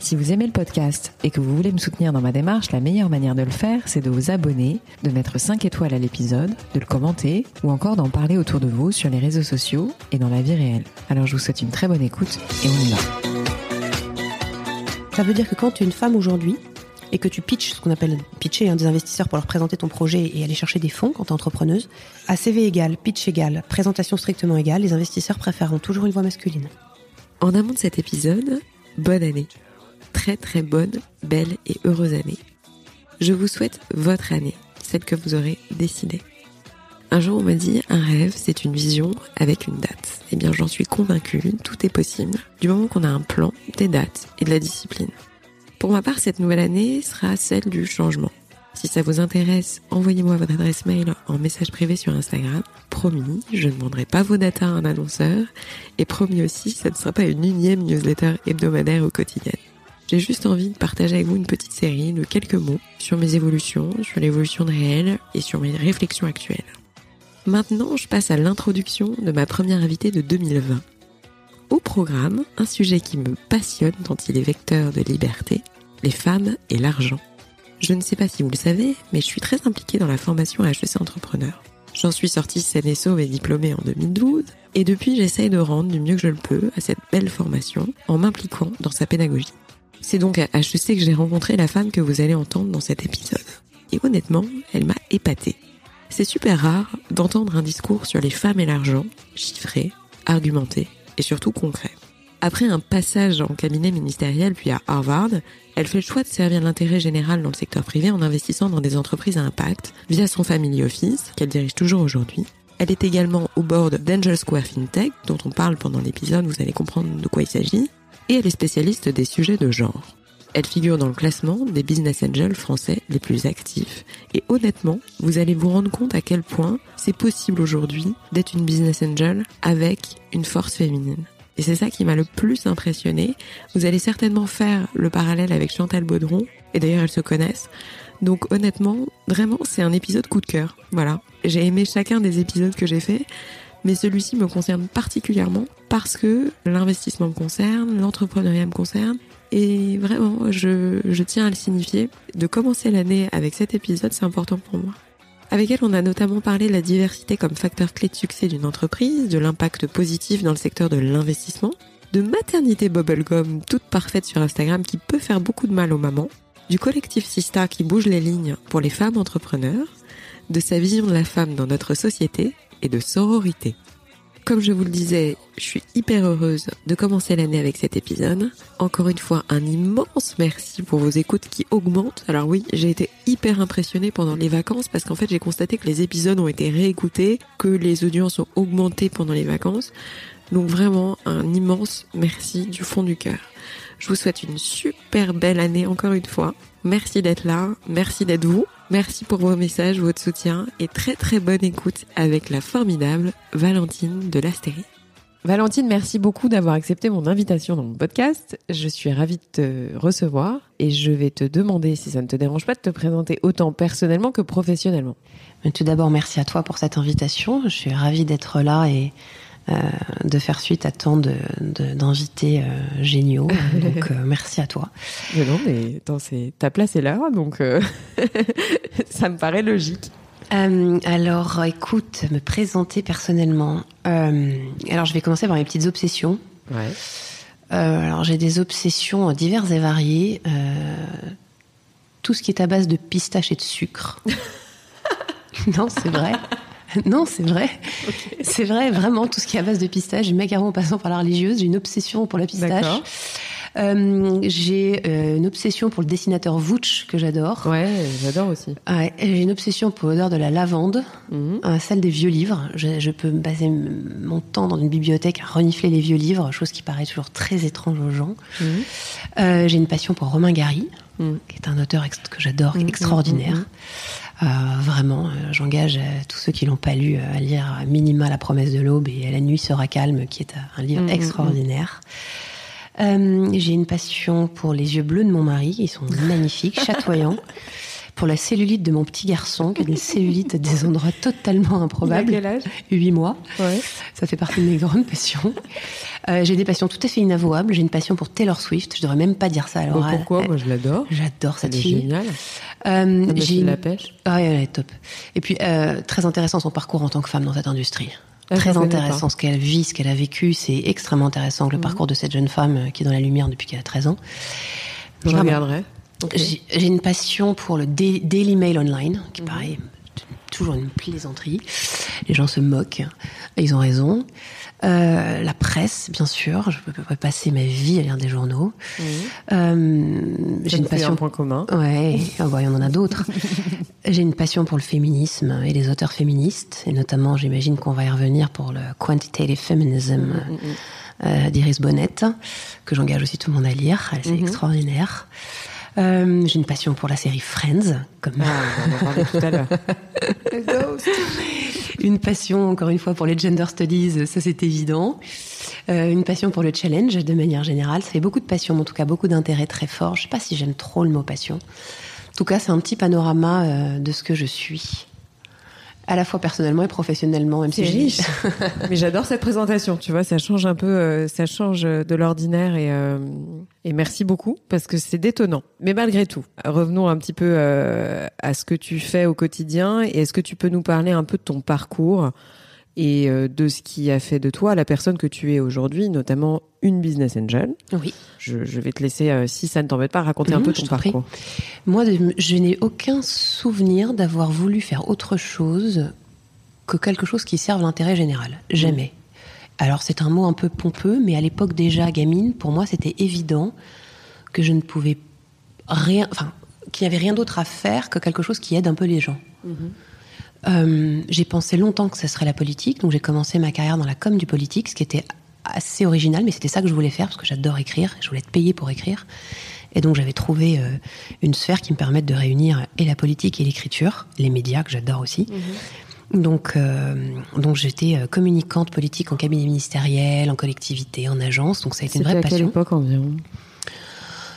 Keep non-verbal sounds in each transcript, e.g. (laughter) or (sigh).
Si vous aimez le podcast et que vous voulez me soutenir dans ma démarche, la meilleure manière de le faire, c'est de vous abonner, de mettre 5 étoiles à l'épisode, de le commenter ou encore d'en parler autour de vous sur les réseaux sociaux et dans la vie réelle. Alors je vous souhaite une très bonne écoute et on y va. Ça veut dire que quand tu es une femme aujourd'hui et que tu pitches, ce qu'on appelle pitcher hein, des investisseurs pour leur présenter ton projet et aller chercher des fonds quand tu es entrepreneuse, à CV égal, pitch égal, présentation strictement égale, les investisseurs préféreront toujours une voix masculine. En amont de cet épisode, bonne année très très bonne, belle et heureuse année. Je vous souhaite votre année, celle que vous aurez décidée. Un jour on m'a dit un rêve c'est une vision avec une date. Eh bien j'en suis convaincue, tout est possible du moment qu'on a un plan, des dates et de la discipline. Pour ma part cette nouvelle année sera celle du changement. Si ça vous intéresse, envoyez-moi votre adresse mail en message privé sur Instagram. Promis, je ne demanderai pas vos datas à un annonceur. Et promis aussi, ça ne sera pas une unième newsletter hebdomadaire ou quotidienne. J'ai juste envie de partager avec vous une petite série de quelques mots sur mes évolutions, sur l'évolution de réel et sur mes réflexions actuelles. Maintenant, je passe à l'introduction de ma première invitée de 2020. Au programme, un sujet qui me passionne tant il est vecteur de liberté, les femmes et l'argent. Je ne sais pas si vous le savez, mais je suis très impliquée dans la formation HEC Entrepreneur. J'en suis sortie saine et sauve et diplômée en 2012, et depuis j'essaye de rendre du mieux que je le peux à cette belle formation en m'impliquant dans sa pédagogie. C'est donc à HEC que j'ai rencontré la femme que vous allez entendre dans cet épisode. Et honnêtement, elle m'a épatée. C'est super rare d'entendre un discours sur les femmes et l'argent, chiffré, argumenté et surtout concret. Après un passage en cabinet ministériel puis à Harvard, elle fait le choix de servir l'intérêt général dans le secteur privé en investissant dans des entreprises à impact via son family office qu'elle dirige toujours aujourd'hui. Elle est également au board d'Angel Square FinTech dont on parle pendant l'épisode, vous allez comprendre de quoi il s'agit et elle est spécialiste des sujets de genre. Elle figure dans le classement des business angels français les plus actifs. Et honnêtement, vous allez vous rendre compte à quel point c'est possible aujourd'hui d'être une business angel avec une force féminine. Et c'est ça qui m'a le plus impressionné. Vous allez certainement faire le parallèle avec Chantal Baudron. Et d'ailleurs, elles se connaissent. Donc honnêtement, vraiment, c'est un épisode coup de cœur. Voilà. J'ai aimé chacun des épisodes que j'ai fait mais celui-ci me concerne particulièrement parce que l'investissement me concerne, l'entrepreneuriat me concerne, et vraiment, je, tiens à le signifier. De commencer l'année avec cet épisode, c'est important pour moi. Avec elle, on a notamment parlé de la diversité comme facteur clé de succès d'une entreprise, de l'impact positif dans le secteur de l'investissement, de maternité bubblegum toute parfaite sur Instagram qui peut faire beaucoup de mal aux mamans, du collectif Sista qui bouge les lignes pour les femmes entrepreneurs, de sa vision de la femme dans notre société et de sororité. Comme je vous le disais, je suis hyper heureuse de commencer l'année avec cet épisode. Encore une fois, un immense merci pour vos écoutes qui augmentent. Alors oui, j'ai été hyper impressionnée pendant les vacances parce qu'en fait j'ai constaté que les épisodes ont été réécoutés, que les audiences ont augmenté pendant les vacances. Donc vraiment un immense merci du fond du cœur. Je vous souhaite une super belle année encore une fois. Merci d'être là, merci d'être vous. Merci pour vos messages, votre soutien et très très bonne écoute avec la formidable Valentine de l'Astérie. Valentine, merci beaucoup d'avoir accepté mon invitation dans mon podcast. Je suis ravie de te recevoir et je vais te demander, si ça ne te dérange pas, de te présenter autant personnellement que professionnellement. Tout d'abord, merci à toi pour cette invitation. Je suis ravie d'être là et euh, de faire suite à tant d'invités de, euh, géniaux. (laughs) Donc, euh, merci à toi. Mais non, mais attends, ta place est là, donc (laughs) ça me paraît logique. alors, écoute, me présenter personnellement. alors, je vais commencer par mes petites obsessions. Ouais. alors, j'ai des obsessions diverses et variées. tout ce qui est à base de pistache et de sucre. (laughs) non, c'est vrai. (laughs) non, c'est vrai. C'est vrai, vraiment, tout ce qui est à base de pistache, du macaron en passant par la religieuse, j'ai une obsession pour la pistache. Euh, j'ai euh, une obsession pour le dessinateur Vouch que j'adore. Ouais, j'adore aussi. j'ai une obsession pour l'odeur de la lavande, mhm. celle des vieux livres. Je, peux passer mon temps dans une bibliothèque à renifler les vieux livres, chose qui paraît toujours très étrange aux gens. Mhm. Euh, j'ai une passion pour Romain Gary. mm. qui est un auteur que j'adore, mm, extraordinaire. Euh, vraiment, j'engage tous ceux qui l'ont pas lu à lire Minima, La promesse de l'aube et La nuit sera calme, qui est un livre extraordinaire. J'ai une passion pour les yeux bleus de mon mari, ils sont (laughs) magnifiques, chatoyants pour la cellulite de mon petit garçon, qui a une cellulite à des endroits totalement improbables. Il a quel âge? 8 mois. Ouais. Ça fait partie de mes grandes passions. Euh, j'ai des passions tout à fait inavouables. J'ai une passion pour Taylor Swift. Je devrais même pas dire ça. Alors, pourquoi? Moi, je l'adore. J'adore cette fille. Génial. Euh, j'ai une... la pêche. Ah, elle est top. Et puis, euh, très intéressant son parcours en tant que femme dans cette industrie. Ah, très intéressant ce qu'elle vit, ce qu'elle a vécu. C'est extrêmement intéressant le mhm. parcours de cette jeune femme qui est dans la lumière depuis qu'elle a 13 ans. Je regarderai. J'ai une passion pour le Daily Mail Online, qui mhm. paraît toujours une plaisanterie. Les gens se moquent, ils ont raison. Euh, la presse, bien sûr. Je peux passer ma vie à lire des journaux. Euh, j'ai une passion. Un point commun. Ouais, oh, bah, il y en a d'autres. (laughs) j'ai une passion pour le féminisme et les auteurs féministes, et notamment, j'imagine qu'on va y revenir pour le quantitative feminism. Mhm, euh, d'Iris Bonnet, que j'engage aussi tout le monde à lire. C'est extraordinaire. Euh, j'ai une passion pour la série Friends, comme ah, on en tout à l'heure. (laughs) une passion, encore une fois, pour les gender studies, ça c'est évident. Euh, une passion pour le challenge, de manière générale. Ça fait beaucoup de passion, mais en tout cas beaucoup d'intérêt très fort. Je sais pas si j'aime trop le mot passion. En tout cas, c'est un petit panorama euh, de ce que je suis à la fois personnellement et professionnellement, même si riche. Mais j'adore cette présentation. Tu vois, ça change un peu, euh, ça change de l'ordinaire et, euh, et merci beaucoup parce que c'est détonnant. Mais malgré tout, revenons un petit peu euh, à ce que tu fais au quotidien et est-ce que tu peux nous parler un peu de ton parcours? Et de ce qui a fait de toi la personne que tu es aujourd'hui, notamment une business angel. Oui. Je, vais te laisser, si ça ne t'embête pas, raconter un peu ton parcours. Moi, je n'ai aucun souvenir d'avoir voulu faire autre chose que quelque chose qui serve l'intérêt général. Jamais. Alors c'est un mot un peu pompeux, mais à l'époque déjà gamine, pour moi c'était évident que je ne pouvais rien, enfin qu'il n'y avait rien d'autre à faire que quelque chose qui aide un peu les gens. Mhm. Euh, j'ai pensé longtemps que ce serait la politique, donc j'ai commencé ma carrière dans la com du politique, ce qui était assez original, mais c'était ça que je voulais faire parce que j'adore écrire, je voulais être payée pour écrire. Et donc j'avais trouvé euh, une sphère qui me permette de réunir et la politique et l'écriture, les médias que j'adore aussi. Mhm. Donc, euh, donc j'étais communicante politique en cabinet ministériel, en collectivité, en agence. Donc ça a été une vraie passion. à quelle époque environ?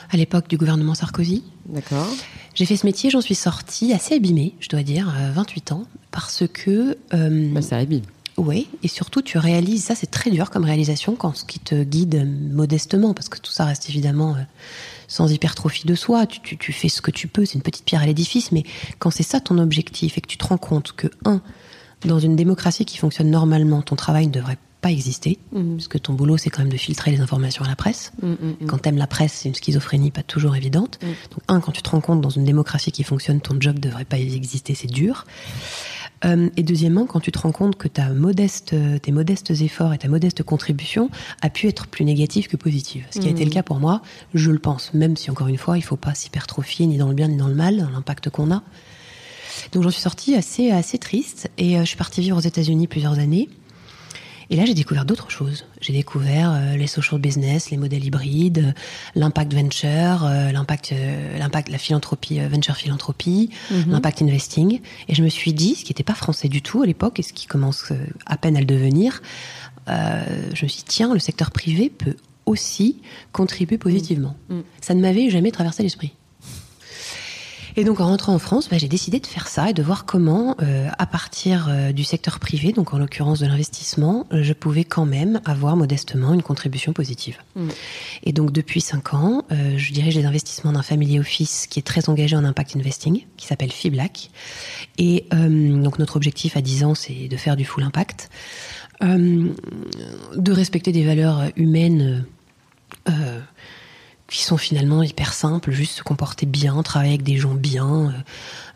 À l'époque du gouvernement Sarkozy. D'accord. J'ai fait ce métier, j'en suis sortie assez abîmée, je dois dire, à 28 ans, parce que. bah, ça abîme. Oui, et surtout tu réalises, ça c'est très dur comme réalisation quand ce qui te guide modestement, parce que tout ça reste évidemment sans hypertrophie de soi, tu, tu, fais ce que tu peux, c'est une petite pierre à l'édifice, mais quand c'est ça ton objectif et que tu te rends compte que, un, dans une démocratie qui fonctionne normalement, ton travail ne devrait pas exister, mmh. parce que ton boulot, c'est quand même de filtrer les informations à la presse. Mmh, mmh, quand t'aimes la presse, c'est une schizophrénie pas toujours évidente. Donc, un, quand tu te rends compte dans une démocratie qui fonctionne, ton job ne devrait pas exister, c'est dur. Euh, et deuxièmement, quand tu te rends compte que ta modeste, tes modestes efforts et ta modeste contribution a pu être plus négative que positive. Ce qui a été le cas pour moi, je le pense, même si encore une fois, il faut pas s'hypertrophier ni dans le bien ni dans le mal, l'impact qu'on a. Donc j'en suis sortie assez, assez triste et euh, je suis partie vivre aux États-Unis plusieurs années. Et là, j'ai découvert d'autres choses. J'ai découvert euh, les social business, les modèles hybrides, euh, l'impact venture, euh, l'impact, l'impact, la philanthropie, venture philanthropie, mhm. l'impact investing. Et je me suis dit, ce qui n'était pas français du tout à l'époque et ce qui commence à peine à le devenir, je me suis dit, tiens, le secteur privé peut aussi contribuer positivement. Mhm. Ça ne m'avait jamais traversé l'esprit. Et donc en rentrant en France, bah, j'ai décidé de faire ça et de voir comment, euh, à partir euh, du secteur privé, donc en l'occurrence de l'investissement, euh, je pouvais quand même avoir modestement une contribution positive. Mm. Et donc depuis cinq ans, je dirige les investissements d'un family office qui est très engagé en impact investing, qui s'appelle FIBLAC. Et donc notre objectif à 10 ans, c'est de faire du full impact, de respecter des valeurs humaines qui sont finalement hyper simples, juste se comporter bien, travailler avec des gens bien,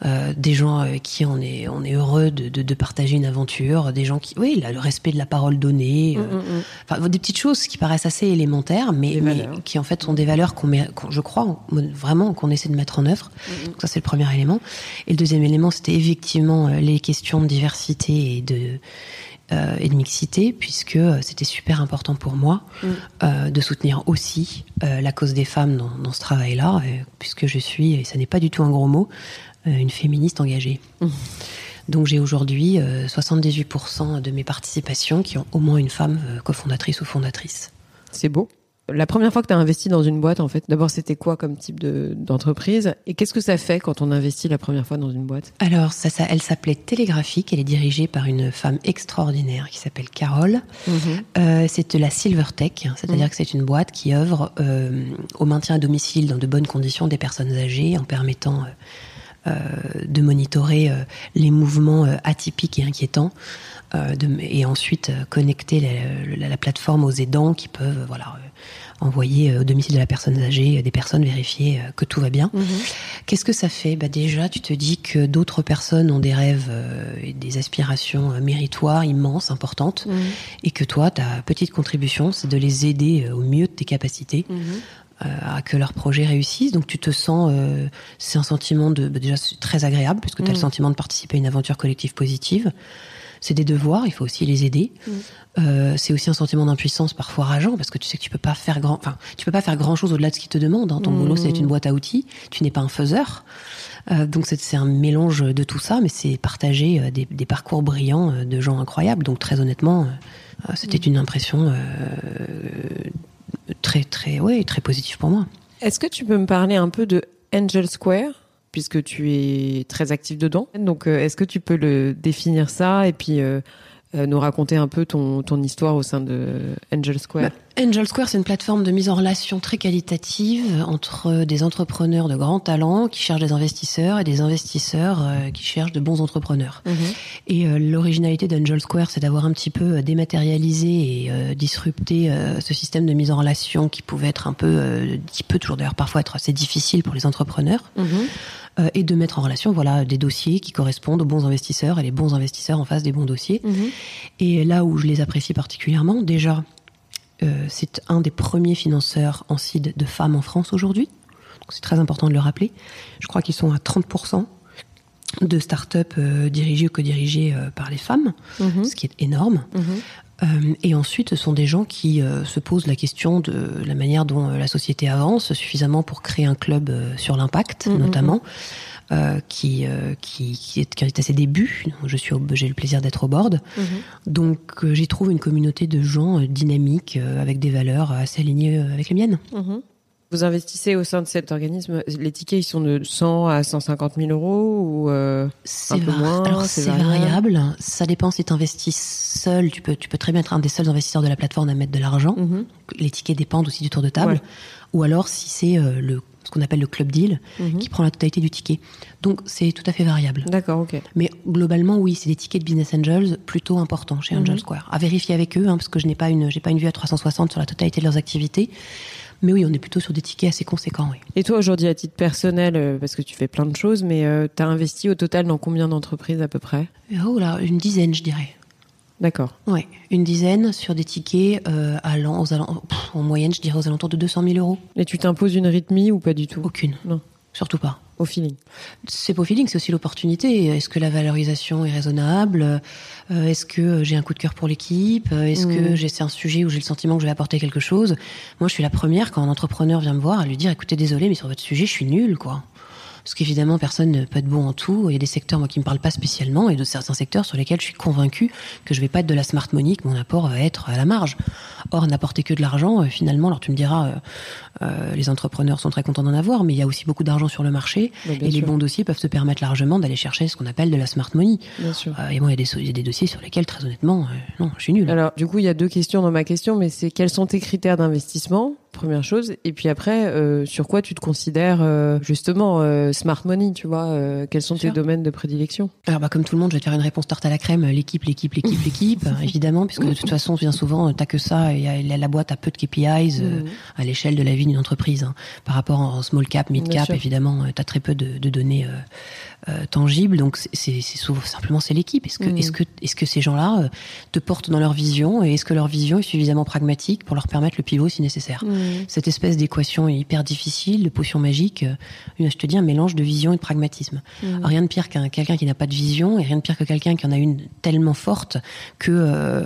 euh, euh des gens avec qui on est, on est heureux de, de, de, partager une aventure, des gens qui, oui, le respect de la parole donnée, euh, mm, mm, mm. enfin des petites choses qui paraissent assez élémentaires, mais, mais qui en fait sont des valeurs qu'on met, je crois vraiment qu'on essaie de mettre en œuvre. Donc ça c'est le premier élément. Et le deuxième élément, c'était effectivement euh, les questions de diversité et de euh, et de mixité, puisque c'était super important pour moi euh, de soutenir aussi euh, la cause des femmes dans, dans ce travail-là, euh, puisque je suis, et ça n'est pas du tout un gros mot, euh, une féministe engagée. Donc j'ai aujourd'hui euh, 78% de mes participations qui ont au moins une femme euh, cofondatrice ou fondatrice. C'est beau. La première fois que tu as investi dans une boîte, en fait, d'abord, c'était quoi comme type de- d'entreprise? Et qu'est-ce que ça fait quand on investit la première fois dans une boîte? Alors, ça, ça, elle s'appelait Télégraphique. Elle est dirigée par une femme extraordinaire qui s'appelle Carole. Euh, c'est de la Silver Tech, hein, c'est-à-dire que c'est une boîte qui œuvre euh, au maintien à domicile dans de bonnes conditions des personnes âgées en permettant euh, de monitorer les mouvements atypiques et inquiétants. de- et ensuite connecter la, la- la plateforme aux aidants qui peuvent voilà, envoyer euh, au domicile de la personne âgée euh, des personnes vérifier euh, que tout va bien. Qu'est-ce que ça fait? Bah Déjà, tu te dis que d'autres personnes ont des rêves et des aspirations méritoires, immenses, importantes, et que toi, ta petite contribution, c'est de les aider au mieux de tes capacités. euh, à que leur projet réussisse. Donc tu te sens, euh, c'est un sentiment de bah, déjà c'est très agréable puisque tu as le sentiment de participer à une aventure collective positive. C'est des devoirs, il faut aussi les aider. Euh, c'est aussi un sentiment d'impuissance parfois rageant parce que tu sais que tu peux pas faire grand, enfin tu peux pas faire grand chose au-delà de ce qu'ils te demandent. hein. Ton boulot c'est une boîte à outils, tu n'es pas un faiseur. Euh, donc c'est un mélange de tout ça, mais c'est partager euh, des, des parcours brillants de gens incroyables. Donc très honnêtement, c'était une impression très très ouais très positive pour moi. Est-ce que tu peux me parler un peu de Angel Square puisque tu es très actif dedans? Donc, est-ce que tu peux le définir ça? Et puis nous raconter un peu ton, ton histoire au sein de Angel Square Bah, Angel Square, c'est une plateforme de mise en relation très qualitative entre des entrepreneurs de grand talent qui cherchent des investisseurs et des investisseurs euh, qui cherchent de bons entrepreneurs. Mhm. Et euh, l'originalité d'Angel Square, c'est d'avoir un petit peu euh, dématérialisé et euh, disrupté euh, ce système de mise en relation qui pouvait être un peu, euh, qui peut toujours d'ailleurs parfois être assez difficile pour les entrepreneurs, Mhm. Euh, et de mettre en relation voilà des dossiers qui correspondent aux bons investisseurs et les bons investisseurs en face des bons dossiers. Mhm. Et là où je les apprécie particulièrement, déjà, euh, c'est un des premiers financeurs en seed de femmes en France aujourd'hui. C'est très important de le rappeler. Je crois qu'ils sont à 30% de start-up euh, dirigées ou co-dirigées euh, par les femmes, Mhm. ce qui est énorme. Mhm. Euh, et ensuite, ce sont des gens qui euh, se posent la question de la manière dont euh, la société avance suffisamment pour créer un club sur l'impact, Mhm, notamment, euh, qui, qui, qui, est, qui est à ses débuts. Je suis, j'ai le plaisir d'être au board. Donc, j'y trouve une communauté de gens dynamiques, avec des valeurs assez alignées avec les miennes. Vous investissez au sein de cet organisme. Les tickets, ils sont de 100 à 150 000 euros ou euh, C'est Un peu moins, Alors c'est variable. variable. Ça dépend si tu investis seul. Tu peux, tu peux très bien être un des seuls investisseurs de la plateforme à mettre de l'argent. Mhm. Les tickets dépendent aussi du tour de table. Ouais. Ou alors si c'est euh, le ce qu'on appelle le club deal Mhm. qui prend la totalité du ticket. Donc c'est tout à fait variable. D'accord, ok. Mais globalement, oui, c'est des tickets de business angels plutôt importants chez Angel Mhm. Square. À vérifier avec eux, hein, parce que je n'ai pas une, j'ai pas une vue à 360 sur la totalité de leurs activités. Mais oui, on est plutôt sur des tickets assez conséquents. Oui. Et toi, aujourd'hui, à titre personnel, euh, parce que tu fais plein de choses, mais tu as investi au total dans combien d'entreprises à peu près? Oh là, une dizaine, je dirais. D'accord. Ouais, une dizaine sur des tickets euh, allant aux pff, en moyenne, je dirais aux alentours de 200 000 euros. Et tu t'imposes une rythmie ou pas du tout? Aucune. Non. Surtout pas. Au feeling. C'est pas au feeling, c'est aussi l'opportunité. Est-ce que la valorisation est raisonnable Euh, Est-ce que j'ai un coup de cœur pour l'équipe Euh, Est-ce que Mhm. j'ai- c'est un sujet où j'ai le sentiment que je vais apporter quelque chose? Moi, je suis la première quand un entrepreneur vient me voir à lui dire "Écoutez, désolé, mais sur votre sujet, je suis nulle, quoi." Parce qu'évidemment, personne ne peut être bon en tout. Il y a des secteurs, moi, qui me parlent pas spécialement, et de certains secteurs sur lesquels je suis convaincue que je vais pas être de la smart money, que mon apport va être à la marge. Or, n'apporter que de l'argent, euh, finalement, alors tu me diras, euh, euh, les entrepreneurs sont très contents d'en avoir, mais il y a aussi beaucoup d'argent sur le marché, et les bons dossiers peuvent se permettre largement d'aller chercher ce qu'on appelle de la smart money. Bien sûr. Euh, et moi, il y, a des, so- il y a des dossiers sur lesquels, très honnêtement, euh, non, je suis nulle. Alors, du coup, il y a deux questions dans ma question, mais c'est quels sont tes critères d'investissement, première chose, et puis après, euh, sur quoi tu te considères euh, justement euh, smart money, tu vois Quels sont tes domaines de prédilection? Alors, bah, comme tout le monde, je vais te faire une réponse tarte à la crème. L'équipe, l'équipe, l'équipe, (laughs) l'équipe, évidemment, puisque de toute façon, bien souvent, t'as que ça, et la, la boîte a peu de KPIs Mhm. à l'échelle de la vie d'une entreprise. hein. Par rapport en small cap, mid cap, évidemment, tu as très peu de, de données euh, tangibles. Donc, c'est- simplement c'est l'équipe. Est-ce que, Mhm. est-ce que, est-ce que ces gens-là euh, te portent dans leur vision et est-ce que leur vision est suffisamment pragmatique pour leur permettre le pivot si nécessaire Mhm. cette espèce d'équation hyper difficile, de potion magique. euh, Je te dis un mélange de vision et de pragmatisme. Rien de pire qu'un quelqu'un qui n'a pas de vision et rien de pire que quelqu'un qui en a une tellement forte que euh,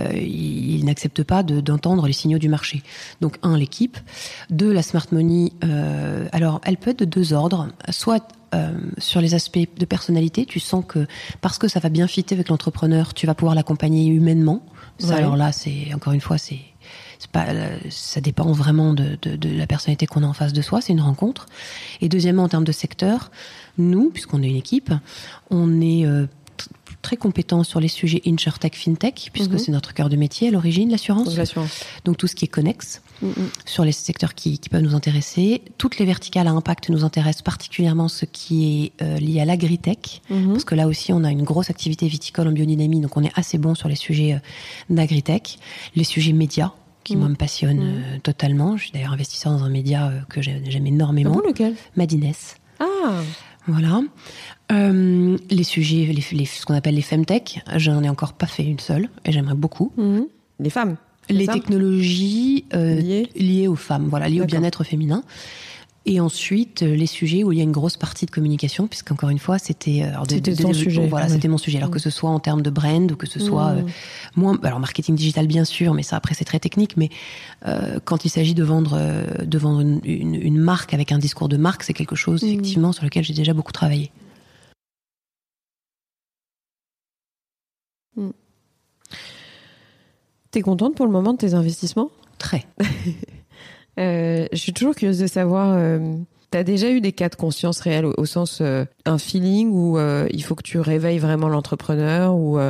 euh, il, il n'accepte pas de- d'entendre les signaux du marché. Donc un, l'équipe. Deux, la smart money. euh, alors, elle peut être de deux ordres. Soit euh, sur les aspects de personnalité, tu sens que parce que ça va bien fitter avec l'entrepreneur, tu vas pouvoir l'accompagner humainement. Ça, Ouais. alors là, c'est encore une fois, c'est pas, euh, ça dépend vraiment de, de, de la personnalité qu'on a en face de soi. C'est une rencontre. Et deuxièmement, en termes de secteur, nous, puisqu'on est une équipe, on est euh, très compétents sur les sujets insurtech, fintech, puisque Mhm. c'est notre cœur de métier à l'origine, l'assurance. Donc l'assurance. Donc tout ce qui est connexe Mm, mm. sur les secteurs qui, qui peuvent nous intéresser. Toutes les verticales à impact nous intéressent particulièrement ce qui est euh, lié à l'agritech, Mhm. parce que là aussi on a une grosse activité viticole en biodynamie, donc on est assez bon sur les sujets euh, d'agritech. Les sujets médias, qui moi me passionnent euh, totalement. Je suis d'ailleurs investisseur dans un média que j'ai- j'aime énormément, Ah bon, lequel? Madines. Ah Voilà. Euh, les sujets, les, les- ce qu'on appelle les femtech, j'en ai encore pas fait une seule, et j'aimerais beaucoup. Mhm. Les femmes? Les technologies euh, Liées liées aux femmes, voilà, liées au bien-être féminin. Et ensuite, euh, les sujets où il y a une grosse partie de communication, puisqu'encore une fois, c'était euh, C'était Voilà, c'était mon sujet. Alors que ce soit en termes de brand ou que ce soit euh, moins, alors marketing digital bien sûr, mais ça après c'est très technique. Mais euh, quand il s'agit de vendre, euh, de vendre une, une- une marque avec un discours de marque, c'est quelque chose Mhm. effectivement sur lequel j'ai déjà beaucoup travaillé. Contente pour le moment de tes investissements? Très. (laughs) Euh, je suis toujours curieuse de savoir, euh, t'as déjà eu des cas de conscience réels au, au sens euh, un feeling où euh, il faut que tu réveilles vraiment l'entrepreneur ou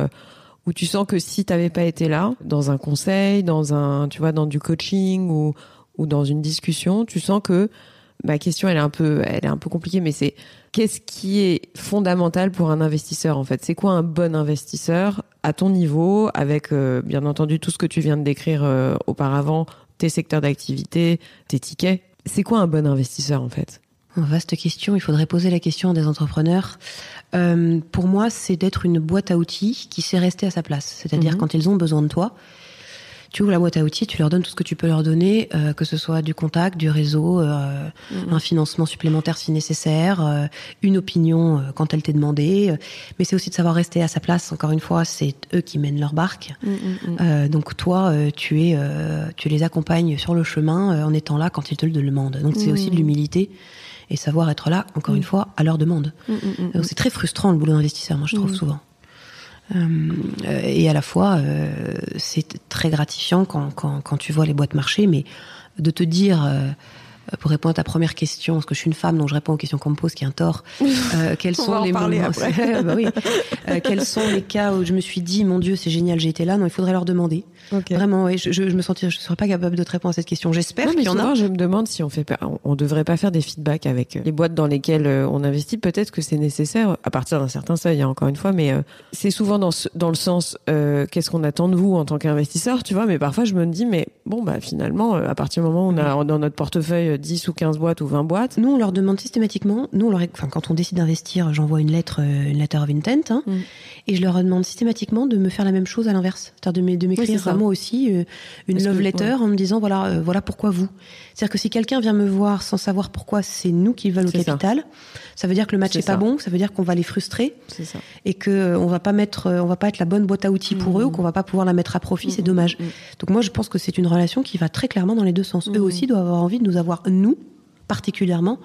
où tu sens que si t'avais pas été là dans un conseil, dans un, tu vois, dans du coaching ou ou dans une discussion, tu sens que ma question elle est un peu, elle est un peu compliquée, mais c'est qu'est-ce qui est fondamental pour un investisseur en fait? C'est quoi un bon investisseur à ton niveau, avec euh, bien entendu tout ce que tu viens de décrire euh, auparavant, tes secteurs d'activité, tes tickets? C'est quoi un bon investisseur en fait? Vaste question. Il faudrait poser la question à des entrepreneurs. Euh, pour moi, c'est d'être une boîte à outils qui sait rester à sa place. C'est-à-dire Mhm. quand ils ont besoin de toi, tu ouvres la boîte à outils, tu leur donnes tout ce que tu peux leur donner, euh, que ce soit du contact, du réseau, euh, un financement supplémentaire si nécessaire, euh, une opinion quand elle t'est demandée. mais c'est aussi de savoir rester à sa place. Encore une fois, c'est eux qui mènent leur barque. Euh, donc toi, tu es, tu les accompagnes sur le chemin en étant là quand ils te le demandent. Donc c'est aussi de l'humilité et savoir être là, encore une fois, à leur demande. Donc c'est très frustrant le boulot d'investisseur, moi je trouve souvent. Euh, et à la fois, euh, c'est très gratifiant quand, quand, quand tu vois les boîtes marcher, mais de te dire, euh, pour répondre à ta première question, parce que je suis une femme, donc je réponds aux questions qu'on me pose, qui est un tort, (laughs) euh, quels On sont va les moments-. (laughs) Bah oui. Euh, quels sont les cas où je me suis dit, mon Dieu, c'est génial, j'ai été là Non, il faudrait leur demander. Vraiment, oui, je, je, je me sentirais, je serais pas capable de te répondre à cette question. J'espère Non, mais qu'il y en a. je me demande si on fait pas, on- on devrait pas faire des feedbacks avec euh, les boîtes dans lesquelles euh, on investit. Peut-être que c'est nécessaire à partir d'un certain seuil, hein, encore une fois, mais euh, c'est souvent dans, ce- dans le sens euh, qu'est-ce qu'on attend de vous en tant qu'investisseur, tu vois. Mais parfois, je me dis, mais bon, bah finalement, à partir du moment où on a dans notre portefeuille euh, 10 ou 15 boîtes ou 20 boîtes, Nous, on leur demande systématiquement, nous, on leur, enfin, quand on décide d'investir, j'envoie une lettre, une letter of intent, hein, Mm. et je leur demande systématiquement de me faire la même chose à l'inverse. C'est-à-dire de m'écrire moi aussi euh, une Parce que- love letter ouais. en me disant, voilà, euh, voilà pourquoi vous. C'est-à-dire que si quelqu'un vient me voir sans savoir pourquoi c'est nous qui veulent au ça. capital, ça. veut dire que le match C'est est pas bon, ça veut dire qu'on va les frustrer ça. et que euh, on va pas mettre, on va pas être la bonne boîte à outils pour eux ou qu'on va pas pouvoir la mettre à profit, c'est dommage. Mm. Donc moi, je pense que c'est une relation qui va très clairement dans les deux sens. Eux aussi doivent avoir envie de nous avoir, nous, particulièrement,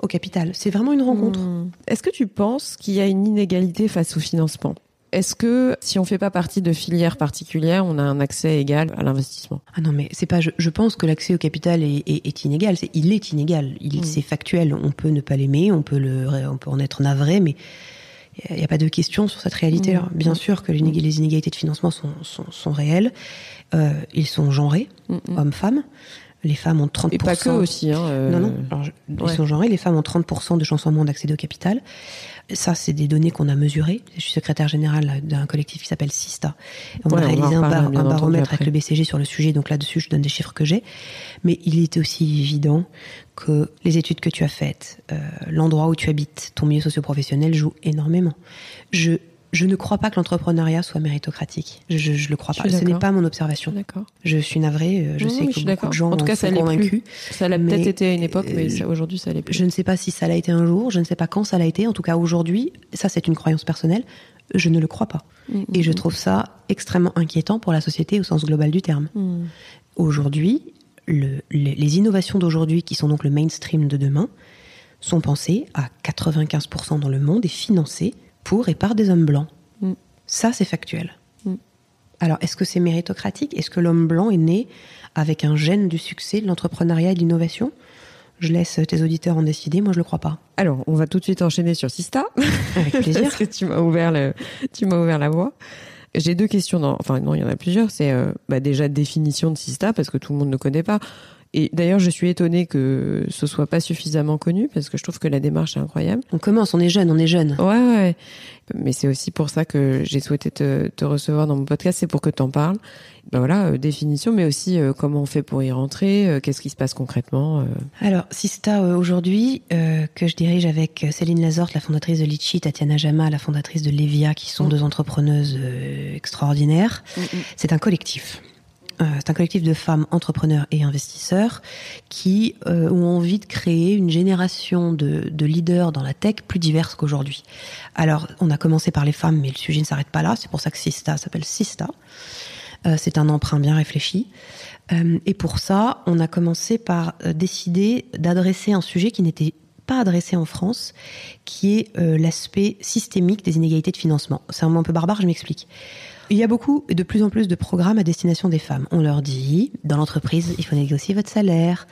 au capital. C'est vraiment une rencontre. Est-ce que tu penses qu'il y a une inégalité face au financement? Est-ce que si on fait pas partie de filières particulières, on a un accès égal à l'investissement? Ah non, mais c'est pas. Je, je pense que l'accès au capital est, est- est inégal. Il est inégal. Il, Mhm. C'est factuel. On peut ne pas l'aimer, on peut le, on peut en être navré, mais il n'y a pas de question sur cette réalité-là. Mhm. Bien sûr que les inég- les inégalités de financement sont, sont, sont réelles. Euh, ils sont genrés, hommes-femmes. Les femmes ont 30%. Et pas que aussi. Hein, euh, Non, non. Alors, je- ils sont genrés. Les femmes ont 30% de chances en moins d'accéder au capital. Ça, c'est des données qu'on a mesurées. Je suis secrétaire générale d'un collectif qui s'appelle Sista. On Ouais, a réalisé un, bar- baromètre avec le BCG sur le sujet. Donc là-dessus, je donne des chiffres que j'ai. Mais il est aussi évident que les études que tu as faites, euh, l'endroit où tu habites, ton milieu socio-professionnel joue énormément. Je Je ne crois pas que l'entrepreneuriat soit méritocratique. Je, ne le crois pas. Ce n'est pas mon observation. Je suis navrée. Euh, je sais que beaucoup de gens en tout cas, ça convaincus. Ça l'a peut-être été à une époque, mais aujourd'hui, ça l'est plus. Je ne sais pas si ça l'a été un jour. Je ne sais pas quand ça l'a été. En tout cas, aujourd'hui, ça, c'est une croyance personnelle. Je ne le crois pas. Mm, Et je mm, mm. trouve ça extrêmement inquiétant pour la société au sens global du terme. Aujourd'hui, le, les innovations d'aujourd'hui, qui sont donc le mainstream de demain, sont pensées à 95% dans le monde et financées pour et par des hommes blancs. Mm. Ça, c'est factuel. Mm. Alors, est-ce que c'est méritocratique? Est-ce que l'homme blanc est né avec un gène du succès, de l'entrepreneuriat et de l'innovation? Je laisse tes auditeurs en décider, moi je le crois pas. Alors, on va tout de suite enchaîner sur Sista. Avec (laughs) plaisir. Parce que tu m'as ouvert, le, tu m'as ouvert la voie. J'ai deux questions, dans, enfin non, il y en a plusieurs. C'est euh, bah, déjà définition de Sista, parce que tout le monde ne connaît pas. Et d'ailleurs, je suis étonnée que ce soit pas suffisamment connu parce que je trouve que la démarche est incroyable. On commence, on est jeune, on est jeune. Ouais, ouais. Mais c'est aussi pour ça que j'ai souhaité te, te, recevoir dans mon podcast, c'est pour que tu en parles. Ben voilà, euh, définition, mais aussi euh, comment on fait pour y rentrer, euh, qu'est-ce qui se passe concrètement. Alors, Sista aujourd'hui, que je dirige avec Céline Lazorte, la fondatrice de Litchi, Tatiana Jama, la fondatrice de Levia, qui sont mm. deux entrepreneuses extraordinaires, mm, mm. c'est un collectif. Euh, c'est un collectif de femmes entrepreneurs et investisseurs qui euh, ont envie de créer une génération de, de leaders dans la tech plus diverse qu'aujourd'hui. Alors, on a commencé par les femmes, mais le sujet ne s'arrête pas là. C'est pour ça que Sista s'appelle Sista. Euh, c'est un emprunt bien réfléchi. et pour ça, on a commencé par décider d'adresser un sujet qui n'était pas adressé en France, qui est l'aspect systémique des inégalités de financement. C'est un mot un peu barbare, je m'explique. Il y a beaucoup et de plus en plus de programmes à destination des femmes. On leur dit, dans l'entreprise, il faut négocier votre salaire.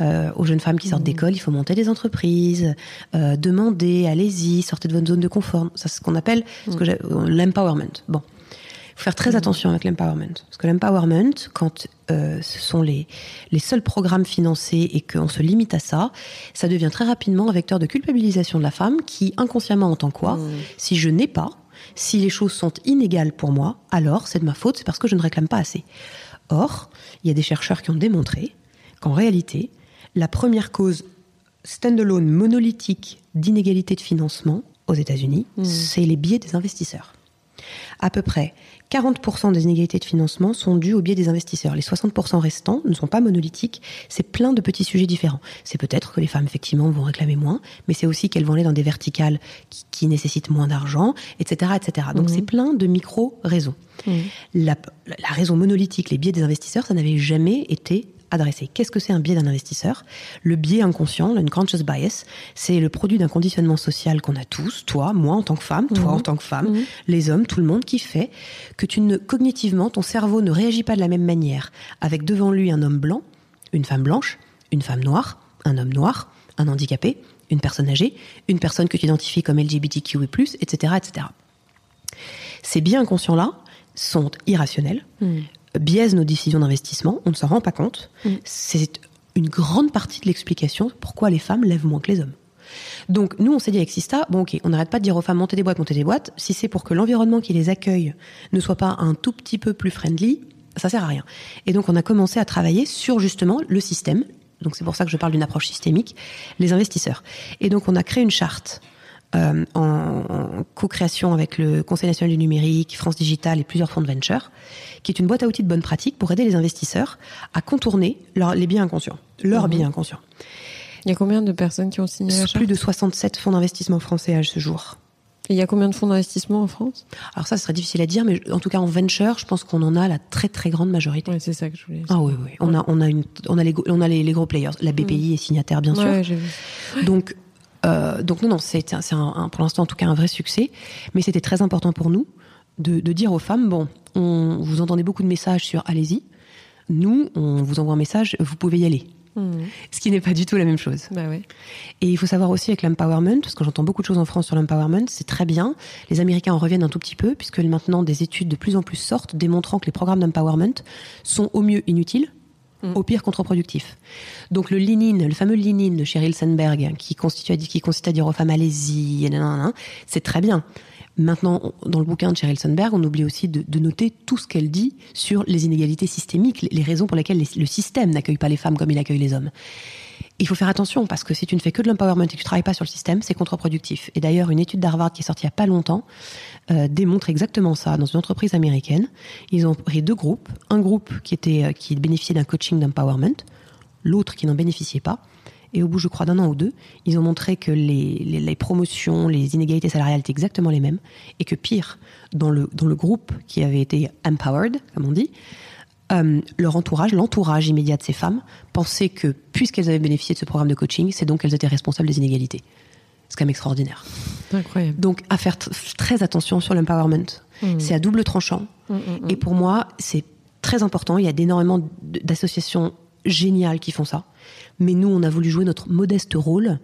Euh, aux jeunes femmes qui sortent mmh. d'école, il faut monter des entreprises, euh, demander, allez-y, sortez de votre zone de confort. C'est ce qu'on appelle ce que mmh. l'empowerment. Bon, il faut faire très mmh. attention avec l'empowerment. Parce que l'empowerment, quand euh, ce sont les, les seuls programmes financés et qu'on se limite à ça, ça devient très rapidement un vecteur de culpabilisation de la femme qui, inconsciemment, entend quoi? Si je n'ai pas, si les choses sont inégales pour moi, alors c'est de ma faute, c'est parce que je ne réclame pas assez. Or, il y a des chercheurs qui ont démontré qu'en réalité, la première cause standalone monolithique d'inégalité de financement aux États-Unis, mmh. c'est les biais des investisseurs. À peu près 40% des inégalités de financement sont dues au biais des investisseurs. Les 60% restants ne sont pas monolithiques. C'est plein de petits sujets différents. C'est peut-être que les femmes, effectivement, vont réclamer moins, mais c'est aussi qu'elles vont aller dans des verticales qui, nécessitent moins d'argent, etc., etc. Donc mmh. c'est plein de micro-raisons. Mmh. La, la raison monolithique, les biais des investisseurs, ça n'avait jamais été adresser. Qu'est-ce que c'est un biais d'un investisseur? Le biais inconscient, une conscious bias, c'est le produit d'un conditionnement social qu'on a tous, toi, moi en tant que femme, toi mhm. en tant que femme, mhm. les hommes, tout le monde, qui fait que tu ne, cognitivement, ton cerveau ne réagit pas de la même manière avec devant lui un homme blanc, une femme blanche, une femme noire, un homme noir, un handicapé, une personne âgée, une personne que tu identifies comme LGBTQ+, etc., etc. Ces biais inconscients-là sont irrationnels, mhm biaise nos décisions d'investissement, on ne s'en rend pas compte. Mm. C'est une grande partie de l'explication pourquoi les femmes lèvent moins que les hommes. Donc nous, on s'est dit avec Sista, bon ok, on n'arrête pas de dire aux femmes montez des boîtes, montez des boîtes. Si c'est pour que l'environnement qui les accueille ne soit pas un tout petit peu plus friendly, ça sert à rien. Et donc on a commencé à travailler sur justement le système. Donc c'est pour ça que je parle d'une approche systémique, les investisseurs. Et donc on a créé une charte euh, en, co-création avec le Conseil national du numérique, France Digital et plusieurs fonds de venture, qui est une boîte à outils de bonne pratique pour aider les investisseurs à contourner les biens inconscients, leurs mhm. biens inconscients. Il y a combien de personnes qui ont signé la Plus de 67 fonds d'investissement français à ce jour. Et il y a combien de fonds d'investissement en France? Alors ça, ce serait difficile à dire, mais en tout cas en venture, je pense qu'on en a la très très grande majorité. Oui, c'est ça que je voulais. Ah oui, oui. On a on a une on a les on a les, gros players. La BPI mhm. est signataire bien sûr. Vu. Donc euh, donc non, non, c'est un, pour l'instant en tout cas un vrai succès, mais c'était très important pour nous de, dire aux femmes bon, on, vous entendez beaucoup de messages sur allez-y, nous on vous envoie un message, vous pouvez y aller. Mmh. Ce qui n'est pas du tout la même chose. Bah Et il faut savoir aussi avec l'empowerment, parce que j'entends beaucoup de choses en France sur l'empowerment, c'est très bien. Les Américains en reviennent un tout petit peu, puisque maintenant des études de plus en plus sortent démontrant que les programmes d'empowerment sont au mieux inutiles, Mm. au pire contre-productif. Donc le lean le fameux lean de Sheryl Sandberg, qui constitue, qui consiste à dire aux femmes allez-y, c'est très bien. Maintenant, dans le bouquin de Sheryl Sandberg, on oublie aussi de, noter tout ce qu'elle dit sur les inégalités systémiques, les raisons pour lesquelles le système n'accueille pas les femmes comme il accueille les hommes. Il faut faire attention parce que si tu ne fais que de l'empowerment et que tu travailles pas sur le système, c'est contre-productif. Et d'ailleurs, une étude d'Harvard qui est sortie il y a pas longtemps euh, démontre exactement ça. Dans une entreprise américaine, ils ont pris deux groupes, un groupe qui était euh, qui bénéficiait d'un coaching d'empowerment, l'autre qui n'en bénéficiait pas. Et au bout, je crois, d'un an ou deux, ils ont montré que les, les, les, promotions, les inégalités salariales étaient exactement les mêmes. Et que pire, dans le, dans le groupe qui avait été empowered, comme on dit, euh, leur entourage, l'entourage immédiat de ces femmes, pensait que puisqu'elles avaient bénéficié de ce programme de coaching, c'est donc qu'elles étaient responsables des inégalités. C'est quand même extraordinaire. Incroyable. Donc, à faire très attention sur l'empowerment. Mmh. C'est à double tranchant. Mmh, mmh, et pour moi, c'est très important. Il y a énormément d'associations géniales qui font ça. Mais nous, on a voulu jouer notre modeste rôle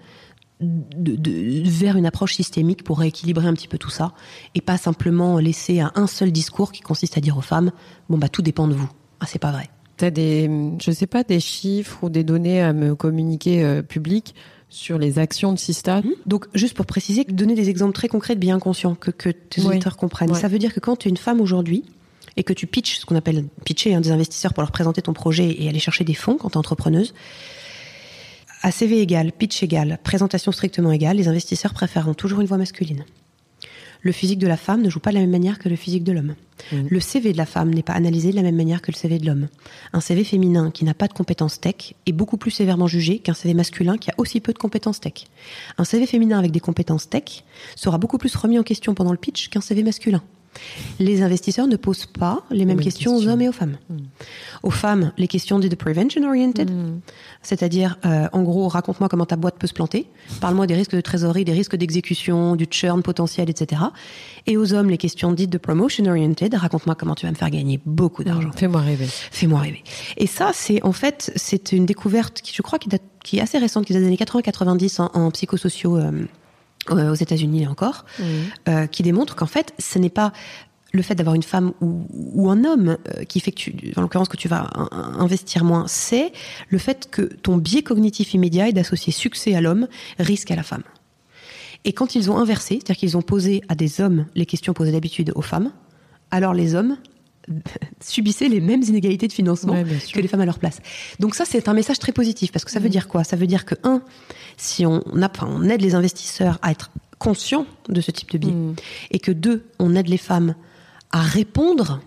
de, de, vers une approche systémique pour rééquilibrer un petit peu tout ça et pas simplement laisser à un seul discours qui consiste à dire aux femmes bon bah tout dépend de vous. Ah c'est pas vrai. T'as des je sais pas des chiffres ou des données à me communiquer euh, public sur les actions de Sista? Mmh. Donc juste pour préciser, donner des exemples très concrets de bien conscients que que tes oui. auditeurs comprennent. Ouais. Ça veut dire que quand tu es une femme aujourd'hui et que tu pitches ce qu'on appelle pitcher hein, des investisseurs pour leur présenter ton projet et aller chercher des fonds quand tu es entrepreneuse à CV égal, pitch égal, présentation strictement égale, les investisseurs préféreront toujours une voix masculine. Le physique de la femme ne joue pas de la même manière que le physique de l'homme. Mmh. Le CV de la femme n'est pas analysé de la même manière que le CV de l'homme. Un CV féminin qui n'a pas de compétences tech est beaucoup plus sévèrement jugé qu'un CV masculin qui a aussi peu de compétences tech. Un CV féminin avec des compétences tech sera beaucoup plus remis en question pendant le pitch qu'un CV masculin. Les investisseurs ne posent pas les mêmes, questions, questions, aux hommes et aux femmes. Mmh. Aux femmes, les questions dites de prevention oriented, mmh. c'est-à-dire, euh, en gros, raconte-moi comment ta boîte peut se planter, parle-moi des risques de trésorerie, des risques d'exécution, du churn potentiel, etc. Et aux hommes, les questions dites de promotion oriented, raconte-moi comment tu vas me faire gagner beaucoup d'argent. Mmh. Fais-moi rêver. Fais-moi rêver. Et ça, c'est en fait, c'est une découverte qui, je crois, qui, date, qui est assez récente, qui est des années 80-90 en, en psychosociaux. Euh, aux États-Unis encore, mmh. euh, qui démontre qu'en fait, ce n'est pas le fait d'avoir une femme ou, ou, un homme euh, qui fait que tu, en l'occurrence que tu vas investir moins, c'est le fait que ton biais cognitif immédiat est d'associer succès à l'homme, risque à la femme. Et quand ils ont inversé, c'est-à-dire qu'ils ont posé à des hommes les questions posées d'habitude aux femmes, alors les hommes (laughs) subissaient les mêmes inégalités de financement ouais, que les femmes à leur place. Donc ça, c'est un message très positif parce que ça veut dire quoi? Ça veut dire que un, si on, a, enfin, on aide les investisseurs à être conscients de ce type de biais mmh. et que deux, on aide les femmes à répondre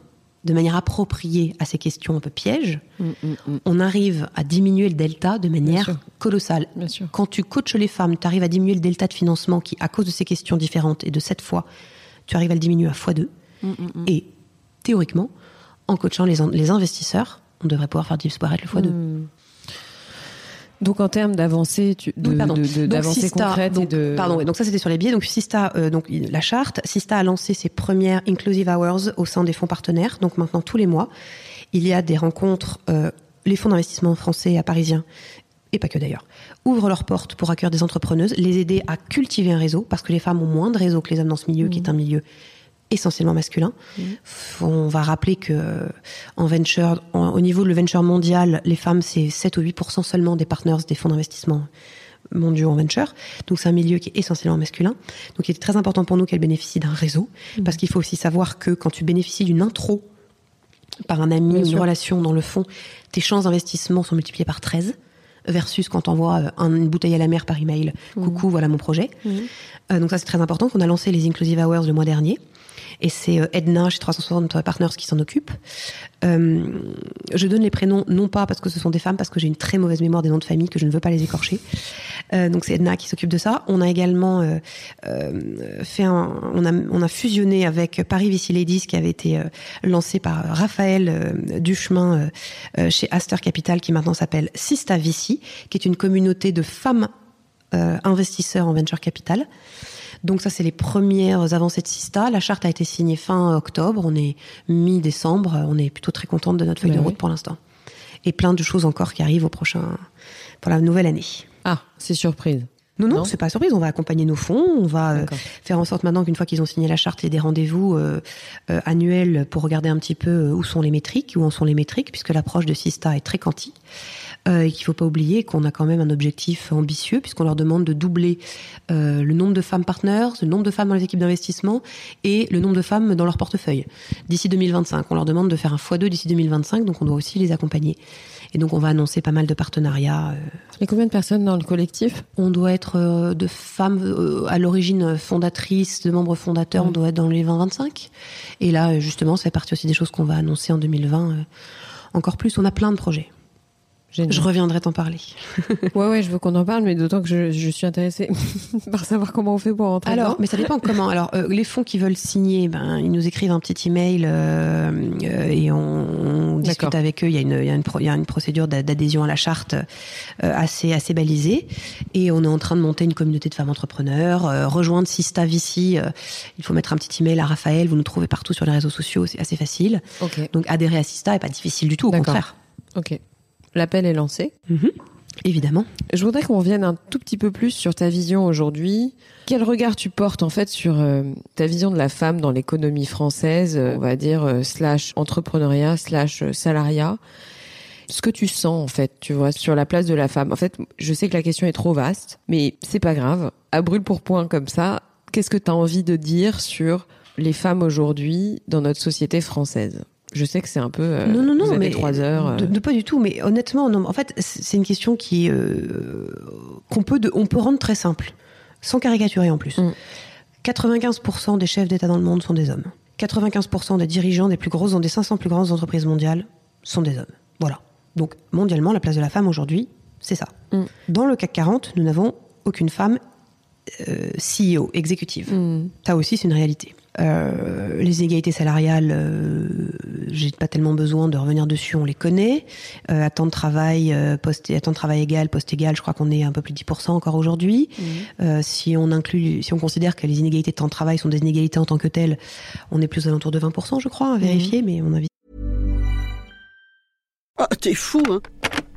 de manière appropriée à ces questions un peu pièges, mmh, mmh, on arrive à diminuer le delta de manière colossale. Bien sûr. Quand tu coaches les femmes, tu arrives à diminuer le delta de financement qui, à cause de ces questions différentes et de cette fois, tu arrives à le diminuer à x2. Et théoriquement, en coachant les, les, investisseurs, on devrait pouvoir faire disparaître le x2. Mmh. Donc en termes d'avancée, de, oui, d'avancée concrète donc, de... pardon, oui, donc ça c'était sur les biais. Donc Sista, euh, donc la charte, Sista a lancé ses premières inclusive hours au sein des fonds partenaires. Donc maintenant tous les mois, il y a des rencontres. Euh, les fonds d'investissement français et parisiens et pas que d'ailleurs, ouvrent leurs portes pour accueillir des entrepreneuses, les aider à cultiver un réseau, parce que les femmes ont moins de réseau que les hommes dans ce milieu, mmh. qui est un milieu essentiellement masculin. Mmh. On va rappeler que en venture, en, au niveau de le venture mondial, les femmes c'est 7 ou 8% seulement des partners des fonds d'investissement mondiaux en venture. Donc c'est un milieu qui est essentiellement masculin. Donc il est très important pour nous qu'elle bénéficie d'un réseau mmh. parce qu'il faut aussi savoir que quand tu bénéficies d'une intro par un ami, Bien une sûr. relation dans le fond, tes chances d'investissement sont multipliées par 13 versus quand on envoie une bouteille à la mer par email. Mmh. Coucou, voilà mon projet. Mmh. Euh, donc ça c'est très important qu'on a lancé les Inclusive Hours le mois dernier et c'est Edna chez 360 Partners qui s'en occupe. Euh, je donne les prénoms non pas parce que ce sont des femmes, parce que j'ai une très mauvaise mémoire des noms de famille que je ne veux pas les écorcher. Euh, donc c'est Edna qui s'occupe de ça. On a également euh, euh, fait un, on a, on a fusionné avec Paris Vici Ladies qui avait été euh, lancé par Raphaël Duchemin chez Astor Capital qui maintenant s'appelle Sista Vici, qui est une communauté de femmes investisseurs en venture capital. Donc ça, c'est les premières avancées de Sista. La charte a été signée fin octobre. On est mi-décembre. On est plutôt très contente de notre feuille Ben de route pour l'instant. Et plein de choses encore qui arrivent au prochain, pour la nouvelle année. Ah, c'est surprise. Non, non, non c'est pas surprise. On va accompagner nos fonds. On va euh, faire en sorte maintenant qu'une fois qu'ils ont signé la charte, il y ait des rendez-vous euh, euh, annuels pour regarder un petit peu où sont les métriques, où en sont les métriques, puisque l'approche de Sista est très quanti. Euh, et qu'il faut pas oublier qu'on a quand même un objectif ambitieux puisqu'on leur demande de doubler euh, le nombre de femmes partners, le nombre de femmes dans les équipes d'investissement et le nombre de femmes dans leur portefeuille d'ici 2025. On leur demande de faire un x2 d'ici 2025, donc on doit aussi les accompagner. Et donc on va annoncer pas mal de partenariats. euh. Et combien de personnes dans le collectif? On doit être euh, de femmes euh, à l'origine fondatrices, de membres fondateurs, on doit être dans les 20-25. Et là, euh, justement, ça fait partie aussi des choses qu'on va annoncer en 2020. euh, encore plus, on a plein de projets. Génial. Je reviendrai t'en parler. (laughs) Ouais, ouais, je veux qu'on en parle, mais d'autant que je, je suis intéressée (laughs) par savoir comment on fait pour rentrer Alors, dedans. mais ça dépend (laughs) comment. Alors, euh, les fonds qui veulent signer, ben, ils nous écrivent un petit email euh, euh, et on, on discute avec eux. Il y a une, il y a une, pro- il y a une procédure d'a- d'adhésion à la charte euh, assez, assez balisée. Et on est en train de monter une communauté de femmes entrepreneurs. Rejoindre Sista Vici, il faut mettre un petit email à Raphaël. Vous nous trouvez partout sur les réseaux sociaux, c'est assez facile. Ok, Donc, adhérer à Sista est pas difficile du tout, au contraire. ok. L'appel est lancé. Évidemment. Je voudrais qu'on revienne un tout petit peu plus sur ta vision aujourd'hui. Quel regard tu portes en fait sur euh, ta vision de la femme dans l'économie française, euh, on va dire euh, slash entrepreneuriat slash salariat? Ce que tu sens en fait, tu vois, sur la place de la femme. En fait, je sais que la question est trop vaste, mais c'est pas grave. À brûle pour point comme ça, qu'est-ce que tu as envie de dire sur les femmes aujourd'hui dans notre société française? Je sais que c'est un peu euh, non, non, non, vous avez mais trois heures. euh, de, de pas du tout. Mais honnêtement, non. En fait, c'est une question qui euh, qu'on peut, de- on peut rendre très simple, sans caricaturer en plus. Mm. 95% des chefs d'État dans le monde sont des hommes. 95% des dirigeants des plus grosses, des 500 plus grandes entreprises mondiales sont des hommes. Voilà. Donc mondialement, la place de la femme aujourd'hui, c'est ça. Mm. Dans le CAC 40, nous n'avons aucune femme euh, CEO, exécutive. hmm. Ça aussi, c'est une réalité. Euh, les inégalités salariales, euh, j'ai pas tellement besoin de revenir dessus, on les connaît. Euh, à temps de travail, euh, poste, à temps de travail égal, poste égal, je crois qu'on est un peu plus de 10% encore aujourd'hui. Euh, si on inclut, si on considère que les inégalités de temps de travail sont des inégalités en tant que telles, on est plus aux alentours de 20%, je crois, à vérifier, mais on a Ah, t'es fou, hein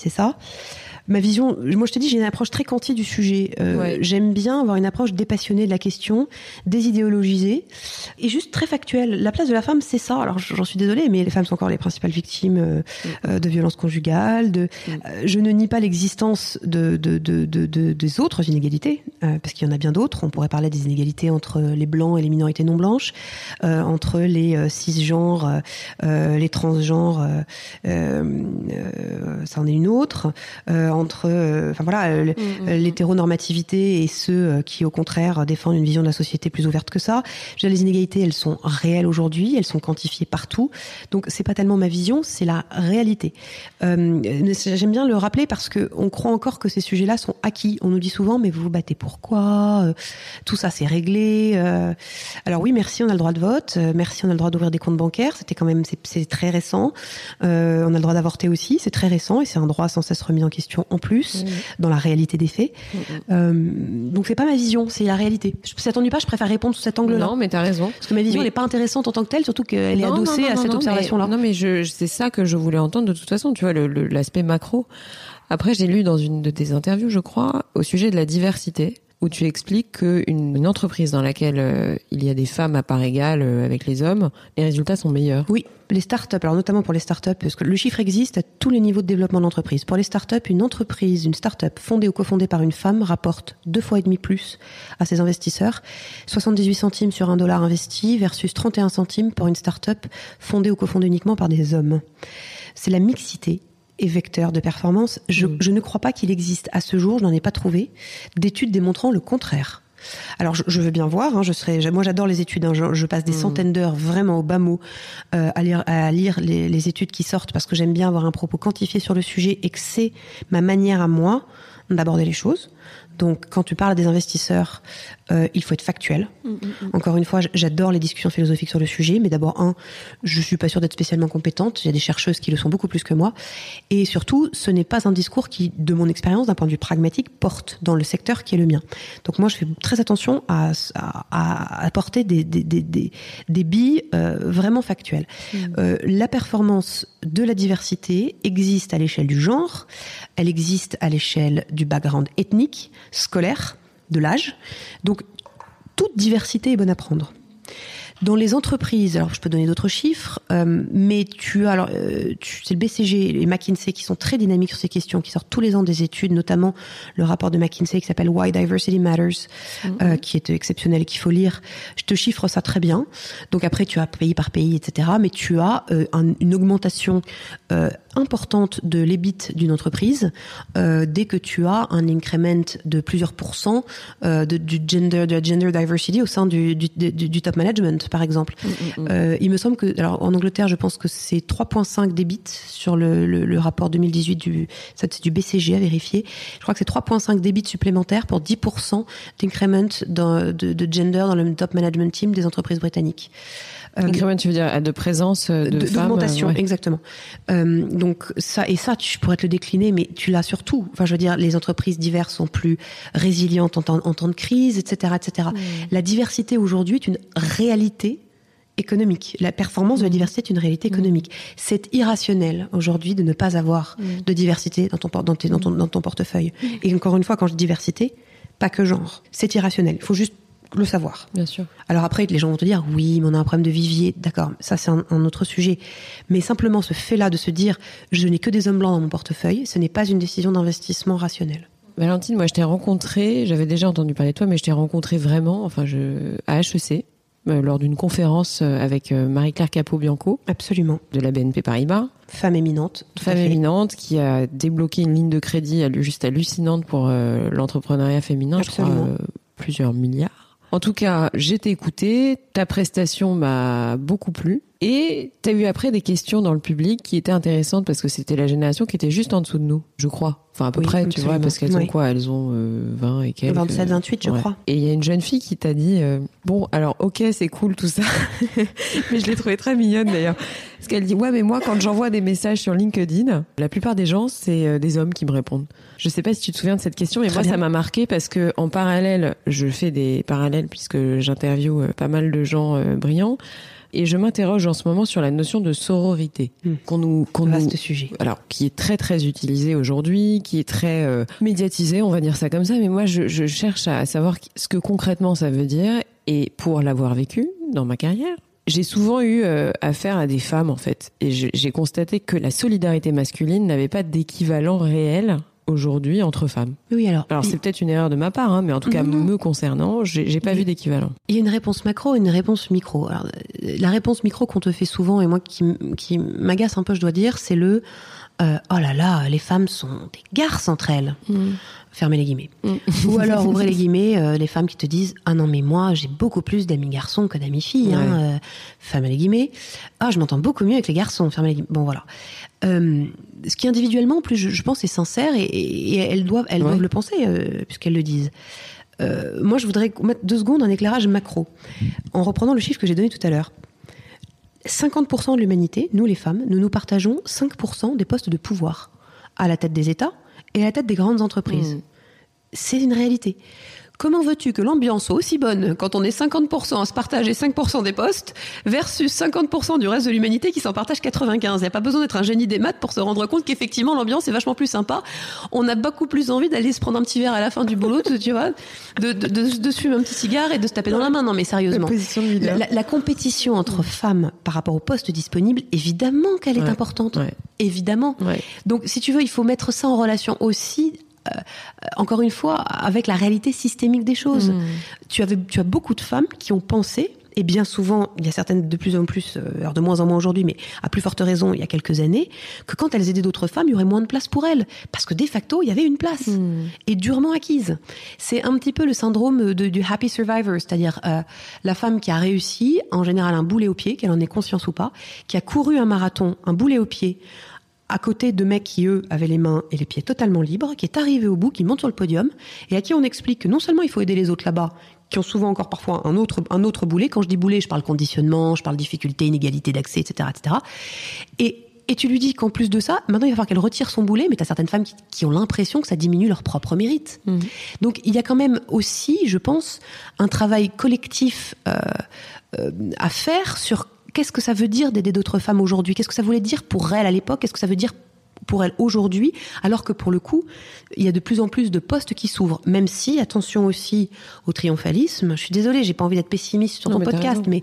C'est ça. Ma vision, moi je te dis, j'ai une approche très quanti du sujet. Euh, Ouais. J'aime bien avoir une approche dépassionnée de la question, désidéologisée et juste très factuelle. La place de la femme, c'est ça. Alors j'en suis désolée, mais les femmes sont encore les principales victimes euh, euh, de violences conjugales. De, euh, je ne nie pas l'existence de, de, de, de, de- des autres inégalités, parce qu'il y en a bien d'autres. On pourrait parler des inégalités entre les blancs et les minorités non blanches, entre les cisgenres, les transgenres. ça en est une autre. Euh, entre, euh, enfin voilà, euh, le- euh, l'hétéronormativité et ceux qui, au contraire, défendent une vision de la société plus ouverte que ça. Je dire, les inégalités, elles sont réelles aujourd'hui, elles sont quantifiées partout. Donc, c'est pas tellement ma vision, c'est la réalité. J'aime bien le rappeler parce que on croit encore que ces sujets-là sont acquis. On nous dit souvent, mais vous vous battez pourquoi Tout ça, c'est réglé. Alors oui, merci, on a le droit de vote. Merci, on a le droit d'ouvrir des comptes bancaires. C'était quand même, c'est- c'est très récent. Euh, on a le droit d'avorter aussi, c'est très récent et c'est un droit sans cesse remis en question en plus dans la réalité des faits. Euh, donc c'est pas ma vision, c'est la réalité. Je- Ça t'ennuie pas, je préfère répondre sous cet angle-là. Non, mais t'as raison. Parce que ma vision, Mais- elle est pas intéressante en tant que telle, surtout qu'elle est Non, adossée non, non, à cette observation-là. Non, mais je- c'est ça que je voulais entendre de toute façon, tu vois, le- le- l'aspect macro. Après, j'ai lu dans une de tes interviews, je crois, au sujet de la diversité, où tu expliques qu'une une entreprise dans laquelle euh, il y a des femmes à part égale euh, avec les hommes, les résultats sont meilleurs. Oui, les startups, alors notamment pour les startups, parce que le chiffre existe à tous les niveaux de développement d'entreprise. Pour les startups, une entreprise, une startup fondée ou cofondée par une femme rapporte deux fois et demi plus à ses investisseurs, 78 centimes sur un dollar investi versus 31 centimes pour une startup fondée ou cofondée uniquement par des hommes. C'est la mixité est vecteur de performance. Je, je ne crois pas qu'il existe à ce jour, je n'en ai pas trouvé, d'études démontrant le contraire. Alors je, je veux bien voir, hein, je moi j'adore les études, hein, je, je passe des centaines d'heures vraiment au bas mot euh, à lire, à lire les, les études qui sortent parce que j'aime bien avoir un propos quantifié sur le sujet et que c'est ma manière à moi d'aborder les choses. Donc, quand tu parles à des investisseurs, euh, il faut être factuel. Mm, Encore une fois, j'adore les discussions philosophiques sur le sujet, mais d'abord, un, je suis pas sûre d'être spécialement compétente. Il y a des chercheuses qui le sont beaucoup plus que moi. Et surtout, ce n'est pas un discours qui, de mon expérience, d'un point de vue pragmatique, porte dans le secteur qui est le mien. Donc moi, je fais très attention à, à, à apporter des, des, des, des, des billes euh, vraiment factuelles. Euh, la performance de la diversité existe à l'échelle du genre, elle existe à l'échelle du background ethnique, scolaire, de l'âge. Donc, toute diversité est bonne à prendre. Dans les entreprises, alors je peux donner d'autres chiffres, euh, mais tu as alors euh, c'est le BCG et McKinsey qui sont très dynamiques sur ces questions, qui sortent tous les ans des études, notamment le rapport de McKinsey qui s'appelle Why Diversity Matters, euh, qui est exceptionnel et qu'il faut lire. Je te chiffre ça très bien. Donc après tu as pays par pays, etc. Mais tu as euh, un- une augmentation importante de l'EBIT d'une entreprise euh, dès que tu as un increment de plusieurs pourcents euh, de, du gender, de la gender diversity au sein du, du, du, du top management, par exemple. Euh, il me semble que, alors en Angleterre, je pense que c'est 3,5 d'EBIT sur le, le, le rapport 2018 du, ça c'est du BCG à vérifier. Je crois que c'est 3,5 d'EBIT supplémentaires pour 10% d'increment de, de gender dans le top management team des entreprises britanniques. Euh, Increment, tu veux dire de présence euh, de, de- femmes d'augmentation, euh, ouais. exactement. Euh, donc ça et ça, tu pourrais te le décliner, mais tu l'as surtout. Enfin, je veux dire, les entreprises diverses sont plus résilientes en temps, en temps de crise, etc., etc. La diversité aujourd'hui est une réalité économique. La performance de la diversité est une réalité économique. C'est irrationnel aujourd'hui de ne pas avoir de diversité dans ton, por- dans, tes- dans ton, dans ton portefeuille. Et encore une fois, quand je dis diversité, pas que genre. C'est irrationnel. Il faut juste le savoir. Bien sûr. Alors après, les gens vont te dire, oui, mais on a un problème de vivier. D'accord, ça c'est un, un autre sujet. Mais simplement ce fait-là de se dire, je n'ai que des hommes blancs dans mon portefeuille, ce n'est pas une décision d'investissement rationnelle. Valentine, moi je t'ai rencontré, j'avais déjà entendu parler de toi, mais je t'ai rencontré vraiment, enfin je, à HEC, euh, lors d'une conférence euh, avec euh, Marie-Claire Capot-Bianco Absolument. de la BNP Paribas, Femme éminente. femme éminente qui a débloqué une ligne de crédit juste hallucinante pour l'entrepreneuriat féminin, je crois euh, plusieurs milliards. En tout cas, j'ai t'ai écouté, ta prestation m'a beaucoup plu. Et t'as eu après des questions dans le public qui étaient intéressantes parce que c'était la génération qui était juste en dessous de nous, je crois. Enfin, à peu Oui, près, tu vois, parce qu'elles ont quoi? Elles ont euh, 20 et quelques. 27, 28, je Ouais. crois. Et il y a une jeune fille qui t'a dit euh, Bon, alors, ok, c'est cool tout ça. (laughs) mais je l'ai trouvée très mignonne d'ailleurs. Parce qu'elle dit Ouais, mais moi, quand j'envoie des messages sur LinkedIn, la plupart des gens, c'est euh, des hommes qui me répondent. Je sais pas si tu te souviens de cette question, mais Très moi, bien. ça m'a marqué parce que en parallèle, je fais des parallèles puisque j'interviewe euh, pas mal de gens euh, brillants. Et je m'interroge en ce moment sur la notion de sororité Hmm. qu'on nous, qu'on nous, sujet. alors qui est très très utilisé aujourd'hui, qui est très euh, médiatisé, on va dire ça comme ça. Mais moi, je, je cherche à savoir ce que concrètement ça veut dire. Et pour l'avoir vécu dans ma carrière, j'ai souvent eu euh, affaire à des femmes en fait, et j'ai constaté que la solidarité masculine n'avait pas d'équivalent réel aujourd'hui entre femmes. Oui, alors. Alors c'est peut-être une erreur de ma part, hein, mais en tout cas Non, non. me concernant, j'ai pas vu d'équivalent. Il y a une réponse macro et une réponse micro. Alors, la réponse micro qu'on te fait souvent, et moi qui, qui m'agace un peu, je dois dire, c'est le euh, oh là là, les femmes sont des garces entre elles. Fermez les guillemets. Ou alors, ouvrez les guillemets, euh, les femmes qui te disent Ah non, mais moi, j'ai beaucoup plus d'amis garçons que d'amis filles. Hein, Ouais. euh, fermez les guillemets. Ah, je m'entends beaucoup mieux avec les garçons. Fermez les guillemets. Bon, voilà. Euh, ce qui individuellement, en plus, je, je pense, est sincère et, elles doivent, elles Ouais. doivent le penser puisqu'elles le disent. Moi, je voudrais mettre deux secondes un éclairage macro en reprenant le chiffre que j'ai donné tout à l'heure. 50% de l'humanité, nous les femmes, nous nous partageons 5% des postes de pouvoir à la tête des États et à la tête des grandes entreprises. Mm. C'est une réalité. Comment veux-tu que l'ambiance soit aussi bonne quand on est 50% à se partager 5% des postes versus 50% du reste de l'humanité qui s'en partage 95 Il n'y a pas besoin d'être un génie des maths pour se rendre compte qu'effectivement l'ambiance est vachement plus sympa. On a beaucoup plus envie d'aller se prendre un petit verre à la fin du boulot, tu vois, de, de, de, de fumer un petit cigare et de se taper dans la main. Non mais sérieusement. La, la- la compétition entre femmes par rapport aux postes disponibles, évidemment qu'elle est Ouais. importante. Ouais. Évidemment. Ouais. Donc, si tu veux, il faut mettre ça en relation aussi, encore une fois, avec la réalité systémique des choses. Mm. Tu, avais, tu as beaucoup de femmes qui ont pensé, et bien souvent, il y a certaines de plus en plus, euh, alors de moins en moins aujourd'hui, mais à plus forte raison, il y a quelques années, que quand elles aidaient d'autres femmes, il y aurait moins de place pour elles. Parce que de facto, il y avait une place. Mm. Et durement acquise. C'est un petit peu le syndrome de- du happy survivor, c'est-à-dire euh, la femme qui a réussi, en général un boulet au pied, qu'elle en ait conscience ou pas, qui a couru un marathon, un boulet au pied, à côté de mecs qui, eux, avaient les mains et les pieds totalement libres, qui est arrivé au bout, qui monte sur le podium, et à qui on explique que non seulement il faut aider les autres là-bas, qui ont souvent encore parfois un autre, un autre boulet. Quand je dis boulet, je parle conditionnement, je parle difficulté, inégalité d'accès, etc., etc. Et, et tu lui dis qu'en plus de ça, maintenant il va falloir qu'elle retire son boulet, mais tu as certaines femmes qui, qui ont l'impression que ça diminue leur propre mérite. Donc il y a quand même aussi, je pense, un travail collectif euh, euh, à faire sur qu'est-ce que ça veut dire d'aider d'autres femmes aujourd'hui? Qu'est-ce que ça voulait dire pour elles à l'époque? Qu'est-ce que ça veut dire pour elles aujourd'hui? Alors que pour le coup, il y a de plus en plus de postes qui s'ouvrent. Même si, attention aussi au triomphalisme. Je suis désolée, j'ai pas envie d'être pessimiste sur Non, ton mais podcast, mais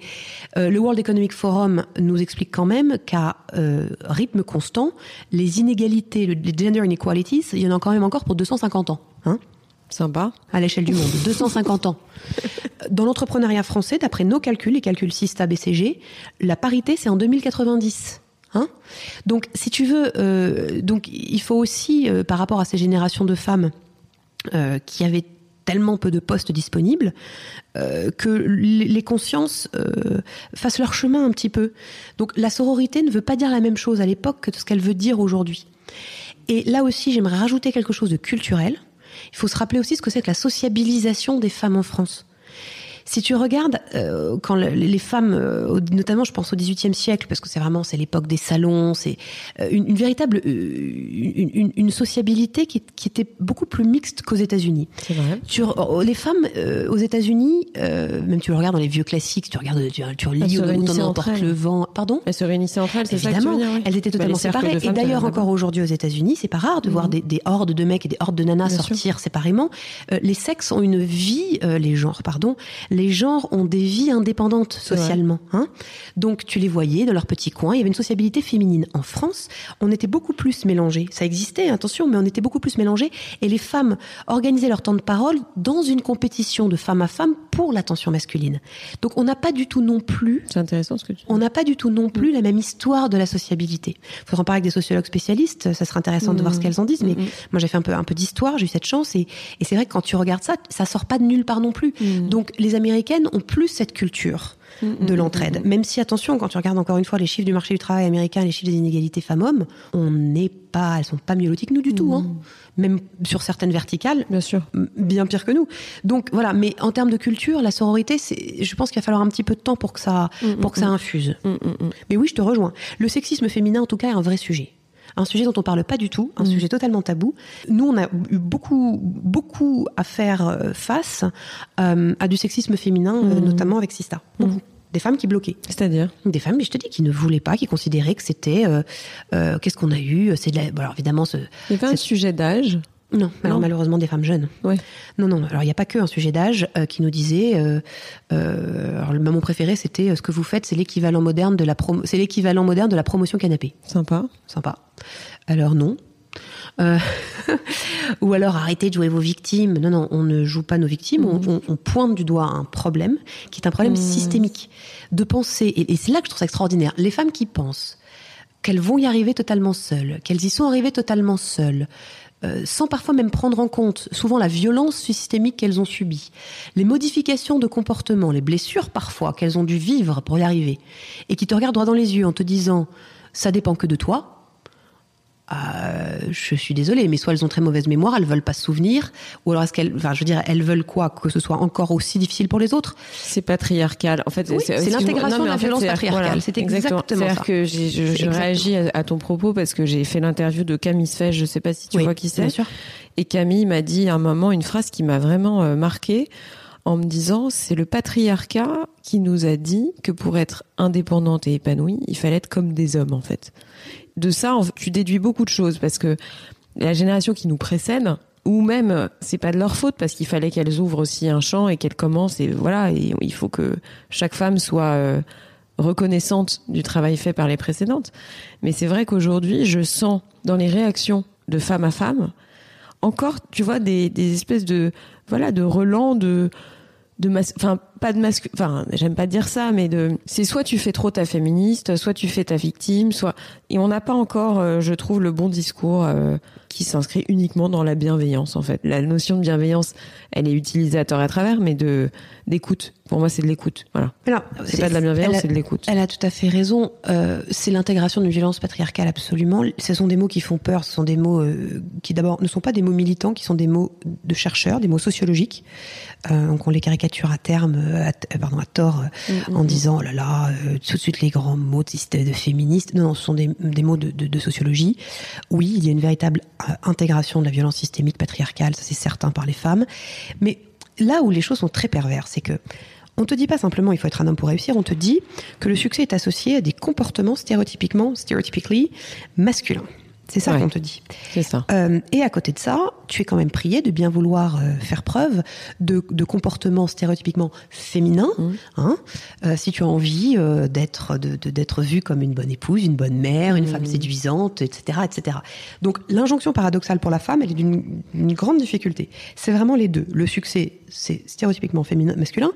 euh, le World Economic Forum nous explique quand même qu'à euh, rythme constant, les inégalités, le- les gender inequalities, il y en a quand même encore pour 250 ans. Hein Sympa. à l'échelle du monde, 250 ans. Dans l'entrepreneuriat français, d'après nos calculs, les calculs Sista BCG, la parité c'est en 2090. Hein donc, si tu veux, euh, donc il faut aussi, euh, par rapport à ces générations de femmes euh, qui avaient tellement peu de postes disponibles, que les consciences fassent leur chemin un petit peu. Donc, la sororité ne veut pas dire la même chose à l'époque que ce qu'elle veut dire aujourd'hui. Et là aussi, j'aimerais rajouter quelque chose de culturel. Il faut se rappeler aussi ce que c'est que la sociabilisation des femmes en France. Si tu regardes, euh, quand le- les femmes, euh, notamment je pense au XVIIIe siècle, parce que c'est vraiment c'est l'époque des salons, c'est euh, une, une véritable euh, une, une- une sociabilité qui, qui était beaucoup plus mixte qu'aux États-Unis. C'est vrai. Tu re- oh, les femmes euh, aux États-Unis, euh, même tu le regardes dans les vieux classiques, tu regardes, tu, tu se où emporte le vent. Pardon? Elles se réunissaient entre elles, c'est ça Évidemment, oui elles étaient Bah, totalement de séparées. Et d'ailleurs, encore aujourd'hui aux États-Unis, c'est pas rare de voir des, des hordes de mecs et des hordes de nanas Bien sûr. sortir séparément. Euh, les sexes ont une vie, euh, les genres, pardon, les genres ont des vies indépendantes socialement. Hein Donc tu les voyais dans leur petit coin. Il y avait une sociabilité féminine. En France, on était beaucoup plus mélangés. Ça existait, attention, mais on était beaucoup plus mélangés. Et les femmes organisaient leur temps de parole dans une compétition de femme à femme pour l'attention masculine. Donc on n'a pas du tout non plus C'est intéressant ce que tu dis. on n'a pas du tout non plus la même histoire de la sociabilité. Il faudra en parler avec des sociologues spécialistes, ça serait intéressant de voir ce qu'elles en disent, mais moi j'ai fait un peu, un peu d'histoire, j'ai eu cette chance, et, et c'est vrai que quand tu regardes ça, ça sort pas de nulle part non plus. Donc les Américaines ont plus cette culture de l'entraide. Même si, attention, quand tu regardes encore une fois les chiffres du marché du travail américain, les chiffres des inégalités femmes-hommes, on n'est pas, elles sont pas mieux loties que nous du tout, hein. Même sur certaines verticales, Bien sûr. bien pire que nous. Donc voilà, mais en termes de culture, la sororité, c'est, je pense qu'il va falloir un petit peu de temps pour que ça, pour que ça infuse. Mais oui, je te rejoins. Le sexisme féminin, en tout cas, est un vrai sujet. Un sujet dont on parle pas du tout, un sujet totalement tabou. Nous, on a eu beaucoup, beaucoup à faire euh, face euh, à du sexisme féminin, euh, notamment avec Sista. Beaucoup. Des femmes qui bloquaient. C'est-à-dire Des femmes, mais je te dis, qui ne voulaient pas, qui considéraient que c'était. euh, qu'est-ce qu'on a eu C'est de la. bon, alors évidemment, ce, Il y avait un sujet d'âge. Non, alors Non. malheureusement des femmes jeunes. Ouais. Non, non. Alors il n'y a pas que un sujet d'âge euh, qui nous disait. Euh, euh, alors le mon préféré, c'était ce que vous faites, c'est l'équivalent moderne de la promo- c'est l'équivalent moderne de la promotion canapé. Sympa. Sympa. Alors non. (laughs) Ou alors arrêtez de jouer vos victimes. Non, non, on ne joue pas nos victimes. On, on- on pointe du doigt un problème qui est un problème systémique de penser. Et, et c'est là que je trouve ça extraordinaire. Les femmes qui pensent qu'elles vont y arriver totalement seules, qu'elles y sont arrivées totalement seules, euh, sans parfois même prendre en compte souvent la violence systémique qu'elles ont subie, les modifications de comportement, les blessures parfois qu'elles ont dû vivre pour y arriver, et qui te regardent droit dans les yeux en te disant ça dépend que de toi. Euh, je suis désolée, mais soit elles ont très mauvaise mémoire, elles veulent pas se souvenir, ou alors est-ce qu'elles, enfin, je veux dire, elles veulent quoi que ce soit encore aussi difficile pour les autres? C'est patriarcal. En fait, Oui, c'est l'intégration de la violence patriarcale. voilà, C'est exactement C'est-à-dire ça. que j'ai- je, exactement réagis à, à ton propos parce que j'ai fait l'interview de Camille Sfeige, je sais pas si tu Oui, vois qui c'est. bien sûr. Et Camille m'a dit à un moment une phrase qui m'a vraiment euh, marquée en me disant c'est le patriarcat qui nous a dit que pour être indépendante et épanouie, il fallait être comme des hommes en fait. De ça, tu déduis beaucoup de choses parce que la génération qui nous précède ou même c'est pas de leur faute parce qu'il fallait qu'elles ouvrent aussi un champ et qu'elles commencent et voilà et il faut que chaque femme soit euh, reconnaissante du travail fait par les précédentes. Mais c'est vrai qu'aujourd'hui, je sens dans les réactions de femme à femme encore, tu vois, des, espèces de voilà de relents de de enfin pas de masque, enfin, j'aime pas dire ça, mais de, c'est soit tu fais trop ta féministe, soit tu fais ta victime, soit, et on n'a pas encore, euh, je trouve, le bon discours euh, qui s'inscrit uniquement dans la bienveillance, en fait. La notion de bienveillance, elle est utilisée à tort et à travers, mais de, d'écoute. Pour moi, c'est de l'écoute. Voilà. Alors, C'est pas de la bienveillance, c'est de l'écoute. Elle a tout à fait raison. Euh, c'est l'intégration d'une violence patriarcale, absolument. Ce sont des mots qui font peur. Ce sont des mots euh, qui, d'abord, ne sont pas des mots militants, qui sont des mots de chercheurs, des mots sociologiques. Euh, donc, on les caricature à terme, à, euh, pardon, à tort, euh, en disant, oh là là, euh, tout de suite les grands mots de, féministes. Non, non, ce sont des, des mots de, de- de sociologie. Oui, il y a une véritable euh, intégration de la violence systémique patriarcale, ça c'est certain par les femmes. Mais là où les choses sont très perverses, c'est que on te dit pas simplement il faut être un homme pour réussir, on te dit que le succès est associé à des comportements stéréotypiquement, stereotypically masculins. C'est ça Ouais. qu'on te dit. C'est ça. Euh, et à côté de ça, tu es quand même prié de bien vouloir euh, faire preuve de, de comportements stéréotypiquement féminins, Mmh. hein, euh, si tu as envie euh, d'être de, vue comme une bonne épouse, une bonne mère, une Mmh. femme séduisante, etc., etc. Donc l'injonction paradoxale pour la femme, elle est d'une grande difficulté. C'est vraiment les deux. Le succès, c'est stéréotypiquement féminin, masculin,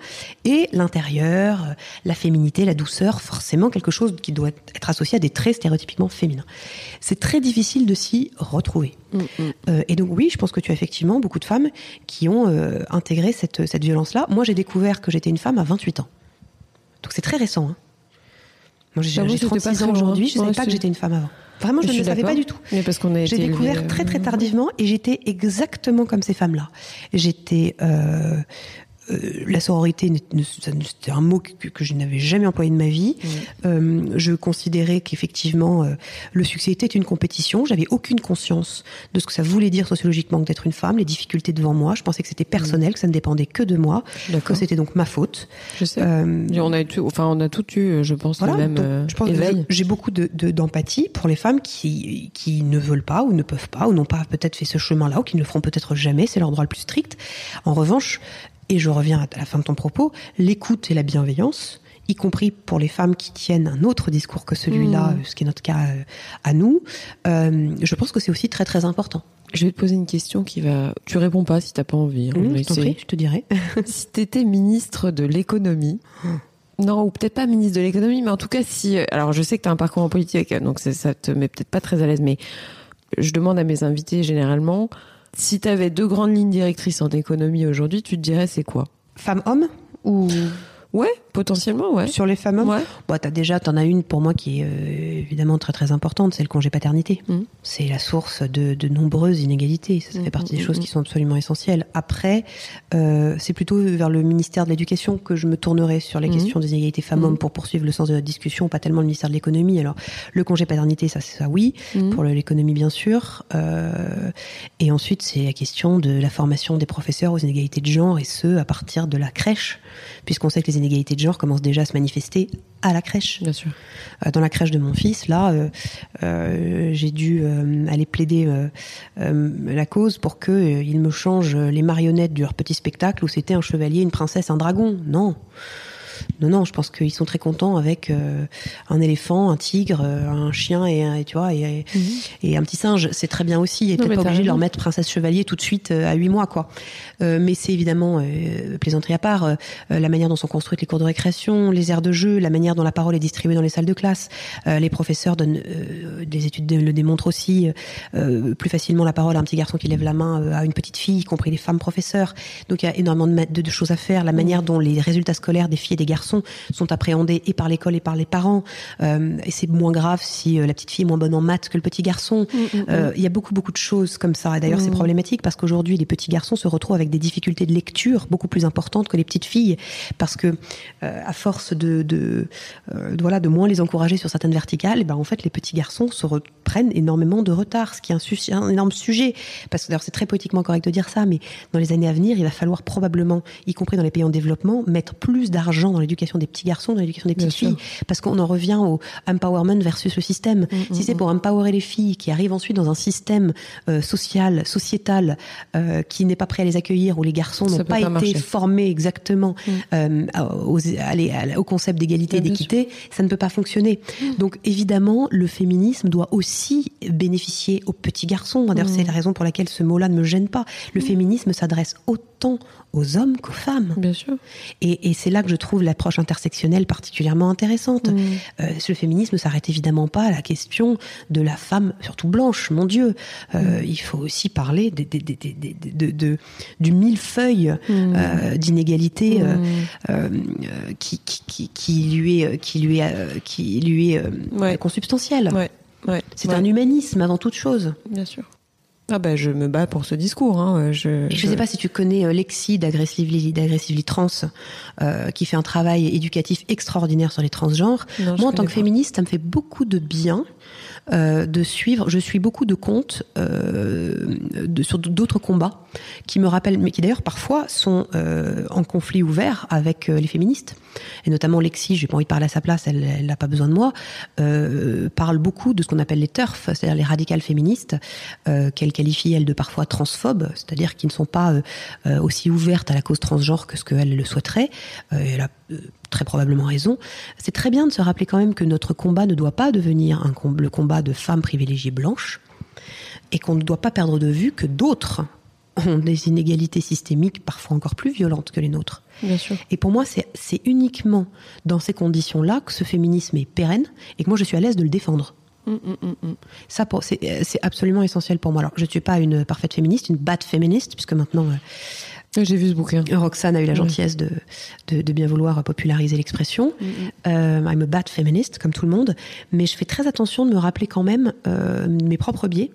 et l'intérieur, la féminité, la douceur, forcément quelque chose qui doit être associé à des traits stéréotypiquement féminins. C'est très difficile de s'y retrouver. Euh, et donc oui, je pense que tu as effectivement beaucoup de femmes qui ont euh, intégré cette, cette violence-là. Moi, j'ai découvert que j'étais une femme à 28 ans. Donc c'est très récent. hein. Moi, j'ai J'avoue, j'ai c'était pas 36 très ans aujourd'hui, je ne savais pas que j'étais une femme avant. Vraiment, je, ne le savais pas du tout. Mais parce qu'on a J'ai découvert élevés, très très euh, tardivement et j'étais exactement comme ces femmes-là. J'étais euh, euh, la sororité, c'était un mot que, que je n'avais jamais employé de ma vie. Euh, je considérais qu'effectivement euh, le succès était une compétition. J'avais aucune conscience de ce que ça voulait dire sociologiquement que d'être une femme, les difficultés devant moi. Je pensais que c'était personnel, que ça ne dépendait que de moi, que c'était donc ma faute. Je sais. On a tout- enfin, on a tout eu, je pense, voilà, le même donc, je pense j'ai beaucoup de- de- d'empathie pour les femmes qui, qui ne veulent pas ou ne peuvent pas ou n'ont pas peut-être fait ce chemin-là ou qui ne le feront peut-être jamais, c'est leur droit le plus strict. En revanche, et je reviens à la fin de ton propos, l'écoute et la bienveillance, y compris pour les femmes qui tiennent un autre discours que celui-là, Mm. ce qui est notre cas euh, à nous, euh, je pense que c'est aussi très très important. Je vais te poser une question qui va. Tu réponds pas si t'as pas envie. hein, Mmh, mais je t'en c'est- prie, je te dirai. (laughs) si t'étais ministre de l'économie, non, ou peut-être pas ministre de l'économie, mais en tout cas, si. Alors, je sais que t'as un parcours en politique, donc c'est- ça te met peut-être pas très à l'aise, mais je demande à mes invités généralement, si t'avais deux grandes lignes directrices en économie aujourd'hui, tu te dirais c'est quoi? Femme-homme ou? Ouais, potentiellement, ouais. sur les femmes-hommes Ouais. Bon, t'as déjà, t'en as une pour moi qui est euh, évidemment très très importante, c'est le congé paternité. Mhm. C'est la source de, de nombreuses inégalités. Ça, ça Mhm, fait partie des mhm, choses qui sont absolument essentielles. Après, euh, c'est plutôt vers le ministère de l'Éducation que je me tournerai sur les questions des inégalités femmes-hommes pour poursuivre le sens de notre discussion, pas tellement le ministère de l'Économie. Alors, le congé paternité, ça, c'est ça, oui. Pour l'économie, bien sûr. Euh, et ensuite, c'est la question de la formation des professeurs aux inégalités de genre, et ce, à partir de la crèche, puisqu'on sait que les inégalités de genre commencent déjà à se manifester à la crèche. Bien sûr. Euh, dans la crèche de mon fils, là, euh, euh, j'ai dû aller plaider la cause pour que il me change les marionnettes de leur petit spectacle où c'était un chevalier, une princesse, un dragon. Non. Non, non, je pense qu'ils sont très contents avec euh, un éléphant, un tigre, euh, un chien et, un- et tu vois et, et un petit singe. C'est très bien aussi. Et peut-être pas obligé de leur mettre princesse chevalier tout de suite euh, à huit mois, quoi. Euh, mais c'est évidemment plaisanterie à part la manière dont sont construites les cours de récréation, les aires de jeu, la manière dont la parole est distribuée dans les salles de classe. Les professeurs donnent, des études de- le démontrent aussi, plus facilement la parole à un petit garçon qui lève la main à une petite fille, y compris les femmes professeurs. Donc il y a énormément de, de- de choses à faire. La manière dont les résultats scolaires des filles et des garçons sont appréhendés et par l'école et par les parents. Euh, et c'est moins grave si euh, la petite fille est moins bonne en maths que le petit garçon. Euh, Il y a beaucoup beaucoup de choses comme ça. Et d'ailleurs, c'est problématique parce qu'aujourd'hui, les petits garçons se retrouvent avec des difficultés de lecture beaucoup plus importantes que les petites filles, parce que euh, à force de, de, de, voilà de moins les encourager sur certaines verticales, et ben en fait, les petits garçons se reprennent énormément de retard, ce qui est un, su- un énorme sujet. Parce que d'ailleurs, c'est très politiquement correct de dire ça, mais dans les années à venir, il va falloir probablement, y compris dans les pays en développement, mettre plus d'argent dans l'éducation des petits garçons, dans l'éducation des Bien petites sûr. filles, parce qu'on en revient au empowerment versus le système. si c'est pour empowerer les filles qui arrivent ensuite dans un système euh, social, sociétal, euh, qui n'est pas prêt à les accueillir, où les garçons n'ont pas, pas été marcher. formés exactement euh, aux, allez, à- au concept d'égalité et d'équité, ça ne peut pas fonctionner. Donc évidemment, le féminisme doit aussi bénéficier aux petits garçons. D'ailleurs, c'est la raison pour laquelle ce mot-là ne me gêne pas. Le féminisme s'adresse autant aux hommes qu'aux femmes. Bien sûr. Et, et c'est là que je trouve l'approche intersectionnelle particulièrement intéressante. Mm. Euh, le féminisme ne s'arrête évidemment pas à la question de la femme, surtout blanche, mon Dieu. Euh, Il faut aussi parler des, des, des, des- des- de, de- du millefeuille d'inégalités euh, euh, euh, qui, qui, qui, qui lui est, qui lui est, qui lui est Ouais. consubstantiel. Ouais. Ouais. C'est un humanisme avant toute chose. Bien sûr. Ah bah je me bats pour ce discours. Hein. Je, Je ne sais pas si tu connais euh, Lexi d'Aggressively d'Aggressively Trans, euh, qui fait un travail éducatif extraordinaire sur les transgenres. Non, Moi, en tant que pas. féministe, ça me fait beaucoup de bien euh, de suivre. Je suis beaucoup de comptes euh, de, sur d'autres combats qui me rappellent, mais qui d'ailleurs parfois sont euh, en conflit ouvert avec euh, les féministes. Et notamment Lexi, j'ai pas envie de parler à sa place, elle n'a pas besoin de moi, euh, parle beaucoup de ce qu'on appelle les TERF, c'est-à-dire les radicales féministes, qu'elle qualifie, elle, de parfois transphobes, c'est-à-dire qui ne sont pas aussi ouvertes à la cause transgenre que ce qu'elle le souhaiterait. Elle a très probablement raison. C'est très bien de se rappeler quand même que notre combat ne doit pas devenir le combat de femmes privilégiées blanches et qu'on ne doit pas perdre de vue que d'autres ont des inégalités systémiques parfois encore plus violentes que les nôtres. Bien sûr. Et pour moi, c'est uniquement dans ces conditions-là que ce féminisme est pérenne et que moi, je suis à l'aise de le défendre. Mm, mm, mm. Ça, c'est euh, c'est absolument essentiel pour moi. Alors, je ne suis pas une parfaite féministe, une bad féministe, puisque maintenant, euh, J'ai vu ce bouquin. Roxane a eu la gentillesse de, de, de bien vouloir populariser l'expression. Euh, I'm a bad feminist, comme tout le monde. Mais je fais très attention de me rappeler quand même euh, mes propres biais.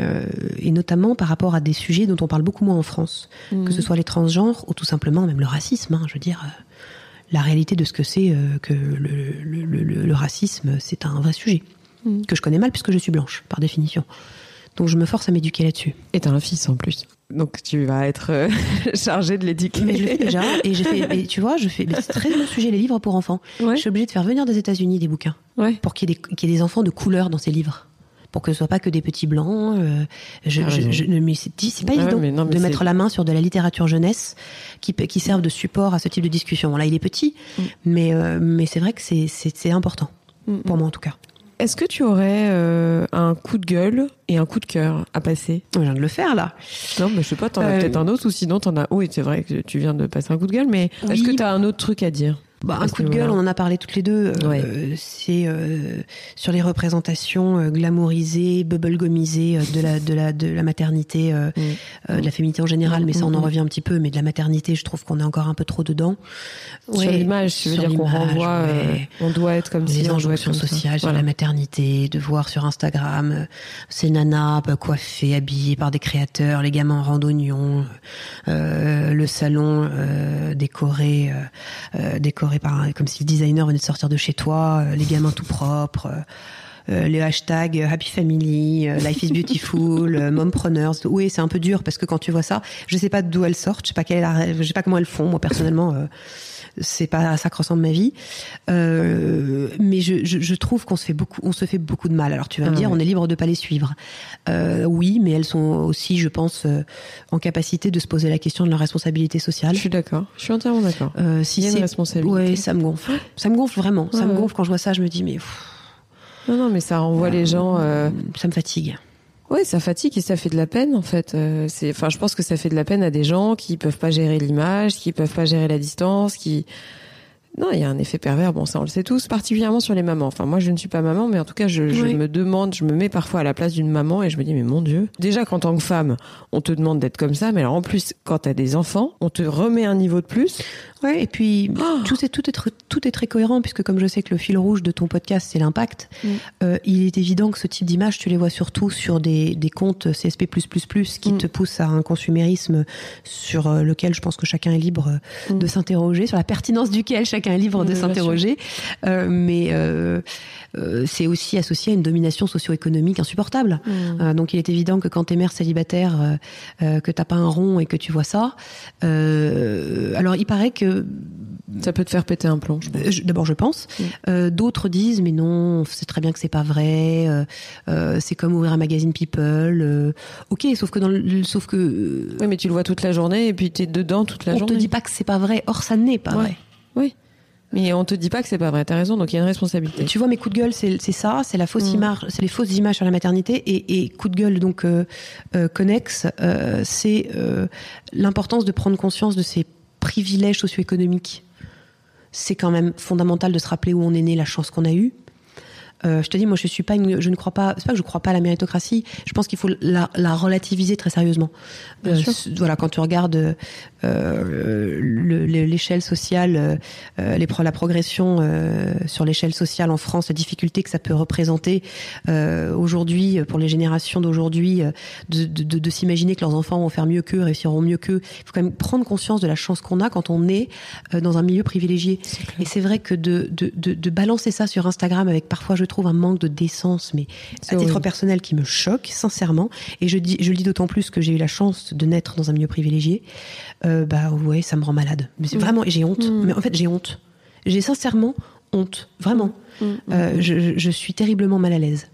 Euh, et notamment par rapport à des sujets dont on parle beaucoup moins en France, que ce soit les transgenres ou tout simplement même le racisme. hein. je veux dire, euh, la réalité de ce que c'est euh, que le, le, le, le- le racisme, c'est un vrai sujet que je connais mal puisque je suis blanche par définition. Donc je me force à m'éduquer là-dessus. Et t'as un fils en plus. Donc tu vas être euh, (laughs) chargé de l'éduquer. Mais je le fais déjà, et j'ai fait, et tu vois, je fais, c'est très bon sujet, les livres pour enfants. Ouais. Je suis obligée de faire venir des États-Unis des bouquins Ouais. pour y, qu'il y ait des enfants de couleur dans ces livres. Pour que ce soit pas que des petits blancs. euh, je, Ah, je, raison. je- mais c'est pas Ah évident mais non, mais de mettre la main sur de la littérature jeunesse qui, qui serve de support à ce type de discussion. Bon, là, il est petit, Mm. mais, euh, mais c'est vrai que c'est- important, Mm, pour moi en tout cas. Est-ce que tu aurais euh, un coup de gueule et un coup de cœur à passer? Je viens de le faire là. Non, mais je sais pas, t'en as peut-être un autre ou sinon t'en as. Oui, c'est vrai que tu viens de passer un coup de gueule, mais Oui. est-ce que t'as un autre truc à dire? Bah, un coup de gueule, on en a parlé toutes les deux. euh, Ouais. c'est euh, sur les représentations euh, glamourisées, bubblegumisées euh, de la de la de la maternité, euh, Mm. euh, de la féminité en général, mais ça on en Mm, mm. revient un petit peu. Mais de la maternité, je trouve qu'on est encore un peu trop dedans. Sur Ouais, l'image, tu veux sur dire qu'on renvoie. euh, ouais. on doit être comme si les être injonctions sociales sur Voilà. la maternité, de voir sur Instagram euh, ces nanas coiffées, habillées par des créateurs, les gamins en randonnion, euh, le salon euh, décoré, euh, euh, un- comme si le designer venait de sortir de chez toi, euh, les gamins tout propres. euh, euh, les hashtags euh, Happy Family, Life is Beautiful, (laughs) euh, Mompreneurs. Oui, c'est un peu dur parce que quand tu vois ça, je sais pas d'où elles sortent, je sais pas quelle je sais pas comment elles font. Moi personnellement, c'est pas à ça que ressemble ma vie. Euh, mais je, je, je trouve qu'on se fait beaucoup, on se fait beaucoup de mal. Alors tu vas me Ah dire, ouais. on est libre de pas les suivre. Euh, oui, mais elles sont aussi, je pense, euh, en capacité de se poser la question de leur responsabilité sociale. Je suis d'accord. Je suis entièrement d'accord. Si Il y a une c'est responsabilité. ouais, ça me gonfle. Ça me gonfle vraiment. Ça me gonfle quand je vois ça. Je me dis mais pff, Non, non, mais ça renvoie les gens. euh, ça me fatigue. Ouais, ça fatigue et ça fait de la peine en fait. Euh, c'est, enfin, je pense que ça fait de la peine à des gens qui peuvent pas gérer l'image, qui peuvent pas gérer la distance, qui. Non, il y a un effet pervers. Bon, ça on le sait tous, particulièrement sur les mamans. Enfin, moi, je ne suis pas maman, mais en tout cas, je, je Oui. me demande, je me mets parfois à la place d'une maman et je me dis, mais mon Dieu. Déjà qu'en tant que femme, on te demande d'être comme ça, mais alors en plus, quand t'as des enfants, on te remet un niveau de plus. Ouais, et puis Oh tout, est, tout, est, tout est très cohérent, puisque comme je sais que le fil rouge de ton podcast, c'est l'impact, Mm. euh, il est évident que ce type d'image, tu les vois surtout sur des, des comptes CSP++, qui Mm. te poussent à un consumérisme sur euh, lequel je pense que chacun est libre euh, Mm. de s'interroger, sur la pertinence duquel chacun libre Oui, de s'interroger. Euh, mais euh, euh, c'est aussi associé à une domination socio-économique insupportable. Euh, donc il est évident que quand t'es mère célibataire, que t'as pas un rond et que tu vois ça, alors il paraît que Ça peut te faire péter un plomb. D'abord, je pense. Mm. D'autres disent, mais non, c'est très bien que c'est pas vrai. c'est comme ouvrir un magazine People. ok, sauf que dans le, sauf que Oui, mais tu le vois toute la journée et puis t'es dedans toute la on journée. te dit pas que c'est pas vrai. Or, ça n'est pas Ouais. vrai. Oui. Mais on te dit pas que c'est pas vrai. T'as raison. Donc il y a une responsabilité. Tu vois, mes coups de gueule, c'est c'est ça, c'est la fausse Mm. image, c'est les fausses images sur la maternité et, et coup de gueule donc euh, euh, connexe, euh, c'est euh, l'importance de prendre conscience de ces privilèges socio-économiques. C'est quand même fondamental de se rappeler où on est né, la chance qu'on a eue. Euh, je te dis, moi, je suis pas, une, je ne crois pas. C'est pas que je crois pas à la méritocratie. Je pense qu'il faut la, la relativiser très sérieusement. C- Voilà, quand tu regardes euh, le- le- l'échelle sociale, euh, euh, les la progression euh, sur l'échelle sociale en France, la difficulté que ça peut représenter euh, aujourd'hui euh, pour les générations d'aujourd'hui, euh, de, de, de, de s'imaginer que leurs enfants vont faire mieux qu'eux, réussiront mieux qu'eux. Il faut quand même prendre conscience de la chance qu'on a quand on est euh, dans un milieu privilégié. Et c'est vrai que de, de, de, de balancer ça sur Instagram avec parfois, je trouve, un manque de décence, mais à titre personnel qui me choque, sincèrement. Et je, dis, je le dis d'autant plus que j'ai eu la chance de naître dans un milieu privilégié. Euh, bah ouais, ça me rend malade. Mais c'est vraiment, j'ai honte. Mm. Mais en fait, j'ai honte. J'ai sincèrement honte. Vraiment. Euh, je, je- je suis terriblement mal à l'aise.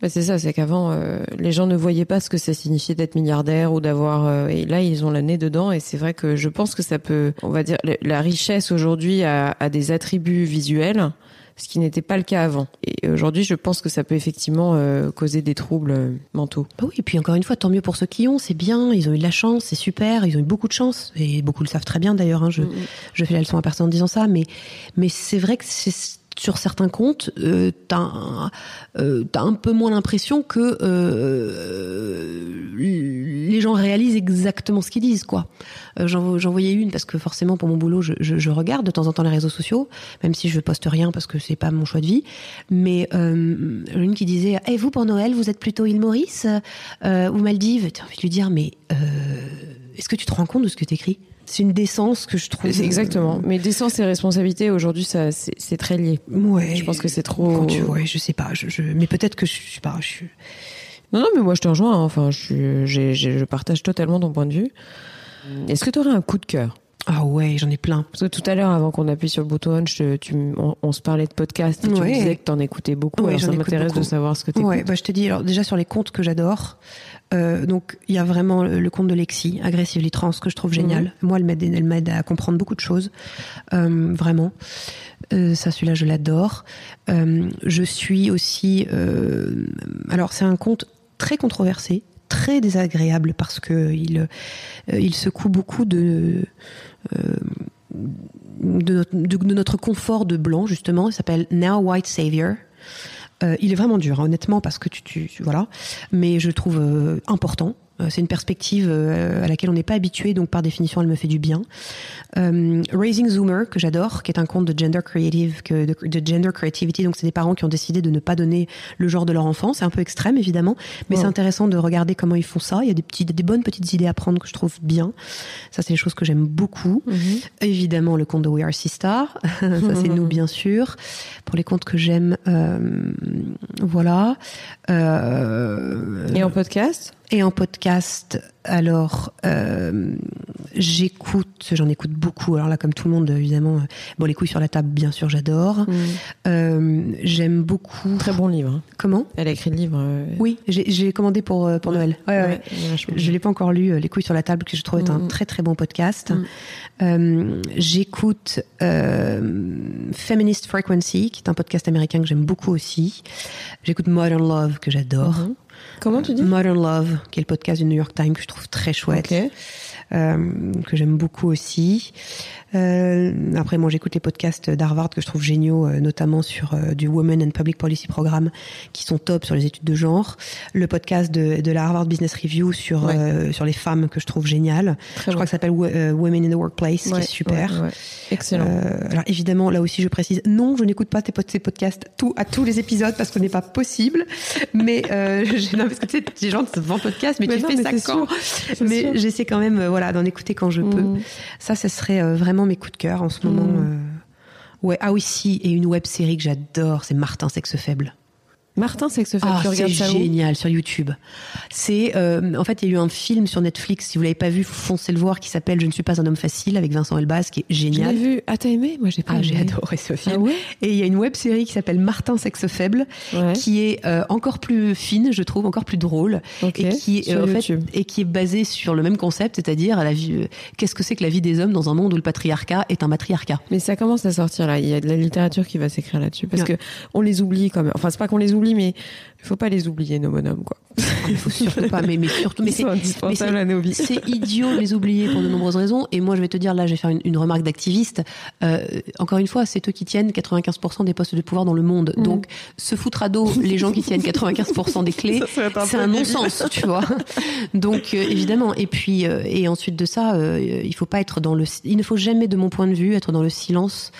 Bah, c'est ça, c'est qu'avant, euh, les gens ne voyaient pas ce que ça signifiait d'être milliardaire ou d'avoir. euh, et là, ils ont le nez dedans. Et c'est vrai que je pense que ça peut, on va dire, la- la richesse aujourd'hui a, a des attributs visuels, ce qui n'était pas le cas avant. Et aujourd'hui, je pense que ça peut effectivement euh, causer des troubles euh, mentaux. Bah oui, et puis encore une fois, tant mieux pour ceux qui ont, c'est bien, ils ont eu de la chance, c'est super, ils ont eu beaucoup de chance, et beaucoup le savent très bien d'ailleurs, hein, je, je fais la leçon à personne en disant ça, mais, mais c'est vrai que c'est sur certains comptes, euh, t'as un, euh, un peu moins l'impression que euh, les gens réalisent exactement ce qu'ils disent, quoi. Euh, J'en voyais une parce que forcément pour mon boulot, je, je, je regarde de temps en temps les réseaux sociaux, même si je poste rien parce que c'est pas mon choix de vie. Mais euh, une qui disait, et vous pour Noël, vous êtes plutôt île Maurice ou Maldives? T'as envie de lui dire, mais est-ce que tu te rends compte de ce que t'écris? C'est une décence que je trouve. C'est Exactement. Mais décence et responsabilité, aujourd'hui, ça, c'est très lié. Ouais. Je pense que c'est trop. Quand tu, ouais, je sais pas. Je, je- mais peut-être que je suis pas. Je suis... Non, non, mais moi, je te rejoins. hein. Enfin, je, j'ai- je partage totalement ton point de vue. Est-ce que tu aurais un coup de cœur? Ah ouais, j'en ai plein. Parce que tout à l'heure, avant qu'on appuie sur le bouton on, je, tu, on, on se parlait de podcast et tu me Ouais. disais que t'en écoutais beaucoup. Ouais, alors ça m'intéresse de savoir ce que t'écoutes. Ouais, bah je te dis alors déjà sur les comptes que j'adore. Euh, donc il y a vraiment le, le compte de Lexi, Aggressively Trans, que je trouve génial. Moi, elle m'aide, elle m'aide à comprendre beaucoup de choses, euh, vraiment. Euh, ça, celui-là, je l'adore. Je suis aussi. alors, c'est un compte très controversé, très désagréable parce que il il secoue beaucoup de. de, notre, de- de notre confort de blanc justement, il s'appelle Now White Savior. Euh, il est vraiment dur, hein, honnêtement, parce que tu, tu, voilà, mais je le trouve euh, important. Euh, C'est une perspective euh, à laquelle on n'est pas habitué, donc par définition, elle me fait du bien. Euh, Raising Zoomer, que j'adore, qui est un compte de gender creative, que, de, de gender creativity. Donc, c'est des parents qui ont décidé de ne pas donner le genre de leur enfant. C'est un peu extrême, évidemment, mais c'est intéressant de regarder comment ils font ça. Il y a des, petits, des bonnes petites idées à prendre que je trouve bien. Ça, c'est des choses que j'aime beaucoup. Mhm. Évidemment, le compte de We Are Star. (laughs) ça, c'est nous, (laughs) bien sûr. Pour les comptes que j'aime, euh, voilà. Euh, Et en podcast? Et en podcast, alors euh, j'écoute, j'en écoute beaucoup. Alors là, comme tout le monde, évidemment, euh, bon, les couilles sur la table, bien sûr, j'adore. Euh, J'aime beaucoup. Très bon livre. hein. Comment? Elle a écrit le livre. euh, Oui, j'ai commandé pour pour Noël. Ouais, ouais. Je l'ai pas encore lu, Les couilles sur la table, que je trouve est un Mhm. très très bon podcast. Euh, J'écoute Feminist Frequency, qui est un podcast américain que j'aime beaucoup aussi. J'écoute Modern Love, que j'adore. Comment tu dis Modern Love, qui est le podcast du New York Times, que je trouve très chouette, euh, que j'aime beaucoup aussi. Euh, après, moi, j'écoute les podcasts d'Harvard que je trouve géniaux, euh, notamment sur euh, du Women and Public Policy Programme, qui sont top sur les études de genre. Le podcast de, de la Harvard Business Review sur Ouais. euh, sur les femmes que je trouve génial. Très je crois que ça s'appelle euh, Women in the Workplace, qui est super. ouais, ouais. Excellent. Euh, alors évidemment, là aussi, je précise, non, je n'écoute pas tes, pod- tes podcasts tout, à tous les épisodes parce que ce n'est pas possible. Mais euh, (laughs) j'ai- non, parce que tu sais, les gens se vendent podcast, mais, Mais tu non, fais mais ça quand sûr, Mais j'essaie quand même, voilà, d'en écouter quand je peux. Mhm. Ça, ce serait euh, vraiment mes coups de cœur en ce moment. Mhm. euh. Ouais, ah oui, si, et une web série que j'adore, c'est Martin Sexe Faible. Martin Sexefab, Ah, tu c'est regardes ça où génial sur YouTube. C'est euh, en fait il y a eu un film sur Netflix. Si vous l'avez pas vu, foncez le voir qui s'appelle Je ne suis pas un homme facile avec Vincent Elbaz qui est Je l'ai génial. vu. Ah, t'as aimé? Moi, j'ai pas Ah, j'ai adoré ce film. Ah ouais? Et il y a une web série qui s'appelle Martin sexe faible, Ouais. qui est euh, encore plus fine, je trouve, encore plus drôle, Ok, et qui est euh, en fait YouTube. et qui est basée sur le même concept, c'est-à-dire la vie. euh, Qu'est-ce que c'est que la vie des hommes dans un monde où le patriarcat est un matriarcat Mais ça commence à sortir là. Il y a de la littérature qui va s'écrire là-dessus parce Ouais. que on les oublie quand même. Enfin, c'est pas qu'on les oublie, mais il faut pas les oublier nos bonhommes quoi. Il faut surtout pas, mais, mais surtout, (laughs) mais c'est c'est- idiot de les oublier pour de nombreuses raisons. Et moi, je vais te dire, là, je vais faire une, une remarque d'activiste. Euh, encore une fois, c'est eux qui tiennent 95% des postes de pouvoir dans le monde. Mm. Donc, se foutre à dos les gens qui tiennent 95% des clés, (laughs) un c'est un non-sens, tu vois. Donc, euh, évidemment. Et puis, euh, et ensuite de ça, il faut pas être dans le, il ne faut jamais, de mon point de vue, être dans le silence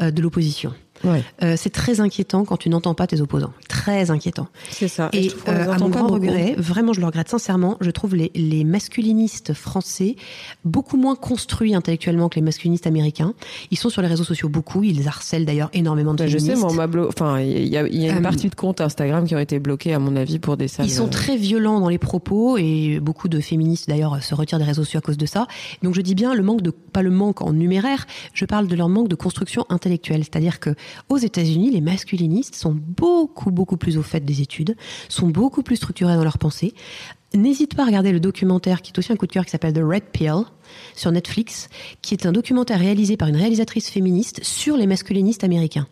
de l'opposition. Ouais, Euh, c'est très inquiétant quand tu n'entends pas tes opposants. Très inquiétant. c'est ça. Et je euh, à mon grand regret, vraiment je le regrette sincèrement, je trouve les, les masculinistes français beaucoup moins construits intellectuellement que les masculinistes américains. Ils sont sur les réseaux sociaux beaucoup, ils harcèlent d'ailleurs énormément de Bah, je sais, féministes. moi, m'a blo- Enfin, il y a, y a une Euh, partie de comptes Instagram qui ont été bloqués, à mon avis, pour des salles. Ils sont très violents dans les propos et beaucoup de féministes d'ailleurs se retirent des réseaux sociaux à cause de ça. Donc je dis bien le manque de pas le manque en numéraire, je parle de leur manque de construction intellectuelle, c'est-à-dire que aux États-Unis, les masculinistes sont beaucoup beaucoup plus au fait des études, sont beaucoup plus structurés dans leur pensée. N'hésite pas à regarder le documentaire qui est aussi un coup de cœur qui s'appelle The Red Pill sur Netflix, qui est un documentaire réalisé par une réalisatrice féministe sur les masculinistes américains.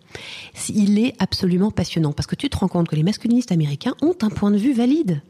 Il est absolument passionnant parce que tu te rends compte que les masculinistes américains ont un point de vue valide.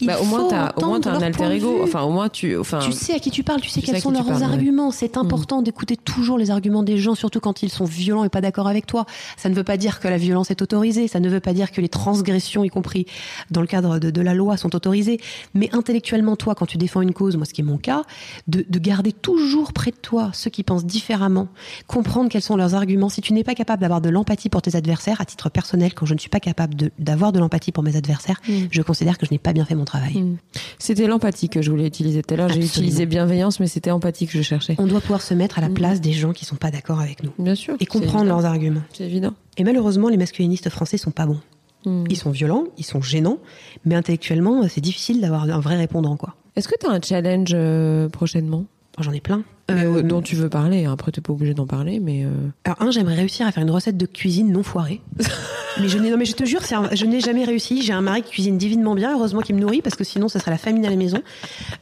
Il Bah, au moins, faut au moins, t'as un alter ego. Enfin, au moins, tu, enfin, Tu sais à qui tu parles, tu sais tu quels sont leurs parles, ouais. arguments. C'est important d'écouter toujours les arguments des gens, surtout quand ils sont violents et pas d'accord avec toi. Ça ne veut pas dire que la violence est autorisée, ça ne veut pas dire que les transgressions, y compris dans le cadre de, de la loi, sont autorisées. Mais intellectuellement, toi, quand tu défends une cause, moi ce qui est mon cas, de, de garder toujours près de toi ceux qui pensent différemment, comprendre quels sont leurs arguments. Si tu n'es pas capable d'avoir de l'empathie pour tes adversaires, à titre personnel, quand je ne suis pas capable d'avoir de, l'empathie pour mes adversaires, Mm. je considère que je n'ai pas bien fait mon travail. Mm. C'était l'empathie que je voulais utiliser tout à l'heure. J'ai utilisé bienveillance, mais c'était empathie que je cherchais. On doit pouvoir se mettre à la Mm. place des gens qui sont pas d'accord avec nous Bien sûr. et comprendre leurs arguments. C'est évident. Et malheureusement, les masculinistes français sont pas bons. Mm. Ils sont violents, ils sont gênants, mais intellectuellement, c'est difficile d'avoir un vrai répondant, quoi. Est-ce que tu as un challenge euh, prochainement? J'en ai plein. Euh, euh, dont tu veux parler Après, t'es pas obligé d'en parler, mais. euh, Alors un, j'aimerais réussir à faire une recette de cuisine non foirée. (laughs) mais je n'ai, non mais je te jure, un- je n'ai jamais réussi. J'ai un mari qui cuisine divinement bien, heureusement qu'il me nourrit parce que sinon, ce serait la famine à la maison.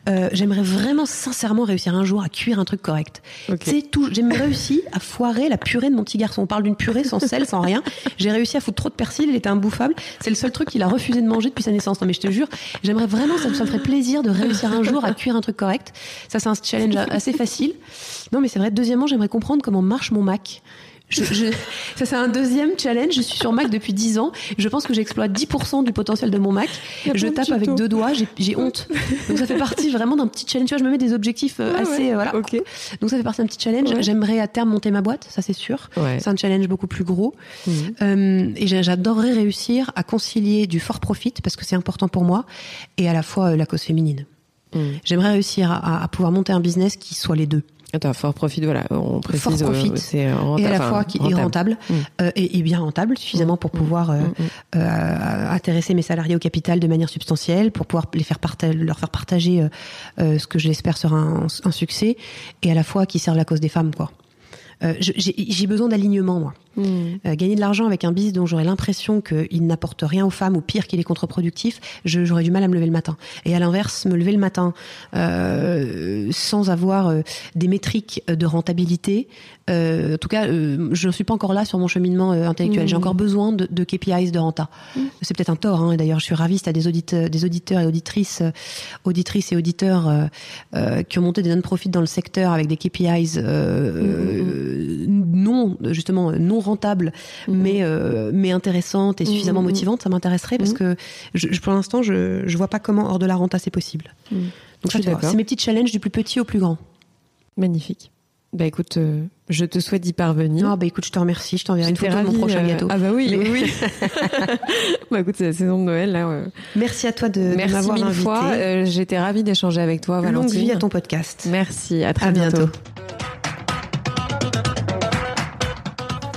Euh, j'aimerais vraiment sincèrement réussir un jour à cuire un truc correct. Ok. C'est tout. J'ai réussi à foirer la purée de mon petit garçon. On parle d'une purée sans sel, sans rien. J'ai réussi à foutre trop de persil, il était imbouffable. C'est le seul truc qu'il a refusé de manger depuis sa naissance. Non mais je te jure, j'aimerais vraiment, ça me, ça me ferait plaisir de réussir un jour à cuire un truc correct. Ça c'est un challenge assez facile. Non mais c'est vrai. Deuxièmement, j'aimerais comprendre comment marche mon Mac. Je, je- (laughs) ça c'est un deuxième challenge. Je suis sur Mac depuis 10 ans. Je pense que j'exploite 10% du potentiel de mon Mac. Je de tape avec deux doigts. J'ai, honte. Donc ça fait partie vraiment d'un petit challenge. Tu vois, je me mets des objectifs euh, Ouais, assez ouais. euh, voilà. Donc ça fait partie d'un petit challenge. Ouais. J'aimerais à terme monter ma boîte, ça c'est sûr. C'est un challenge beaucoup plus gros. Mhm. Euh, et j'a- j'adorerais réussir à concilier du fort profit parce que c'est important pour moi et à la fois la cause féminine. Mm. J'aimerais réussir à, à pouvoir monter un business qui soit les deux Attends, fort profit, voilà, on précise. Fort profit. euh, c'est rentable, et à la fois qui est rentable Mm. euh, et, et bien rentable suffisamment pour pouvoir euh, Mm, mm. euh, intéresser mes salariés au capital de manière substantielle, pour pouvoir les faire leur faire partager euh, euh, ce que je l'espère sera un, un succès, et à la fois qui servent la cause des femmes, quoi. Euh, j'ai besoin d'alignement, moi. Mm. Euh, gagner de l'argent avec un business dont j'aurais l'impression qu'il n'apporte rien aux femmes ou pire qu'il est contre-productif, j'aurais du mal à me lever le matin. Et à l'inverse, me lever le matin euh, sans avoir des métriques de rentabilité, en tout cas, euh, je ne suis pas encore là sur mon cheminement euh, intellectuel. Mmh. J'ai encore besoin de, de KPIs de renta. C'est peut-être un tort. Hein. D'ailleurs, je suis ravie si t'as des auditeurs, des auditeurs et auditrices, euh, auditrices et auditeurs euh, euh, qui ont monté des non-profits dans le secteur avec des KPIs euh, euh, non justement non rentables, mais euh, mais intéressantes et suffisamment motivantes. Ça m'intéresserait parce que je, je- pour l'instant, je je vois pas comment hors de la renta c'est possible. Donc tu c'est mes petits challenges du plus petit au plus grand. Magnifique. Bah écoute, euh, je te souhaite d'y parvenir. Ah bah écoute, je te remercie. Je t'enverrai une photo de mon ravie, prochain euh, gâteau. Ah bah oui, Mais- oui, (laughs) (laughs) bah écoute, c'est la saison de Noël là. ouais. Merci à toi de, de Merci m'avoir mille invité. fois. Euh, J'étais ravie d'échanger avec toi, Longue Valentine. vie à ton podcast. Merci. À très À bientôt. bientôt.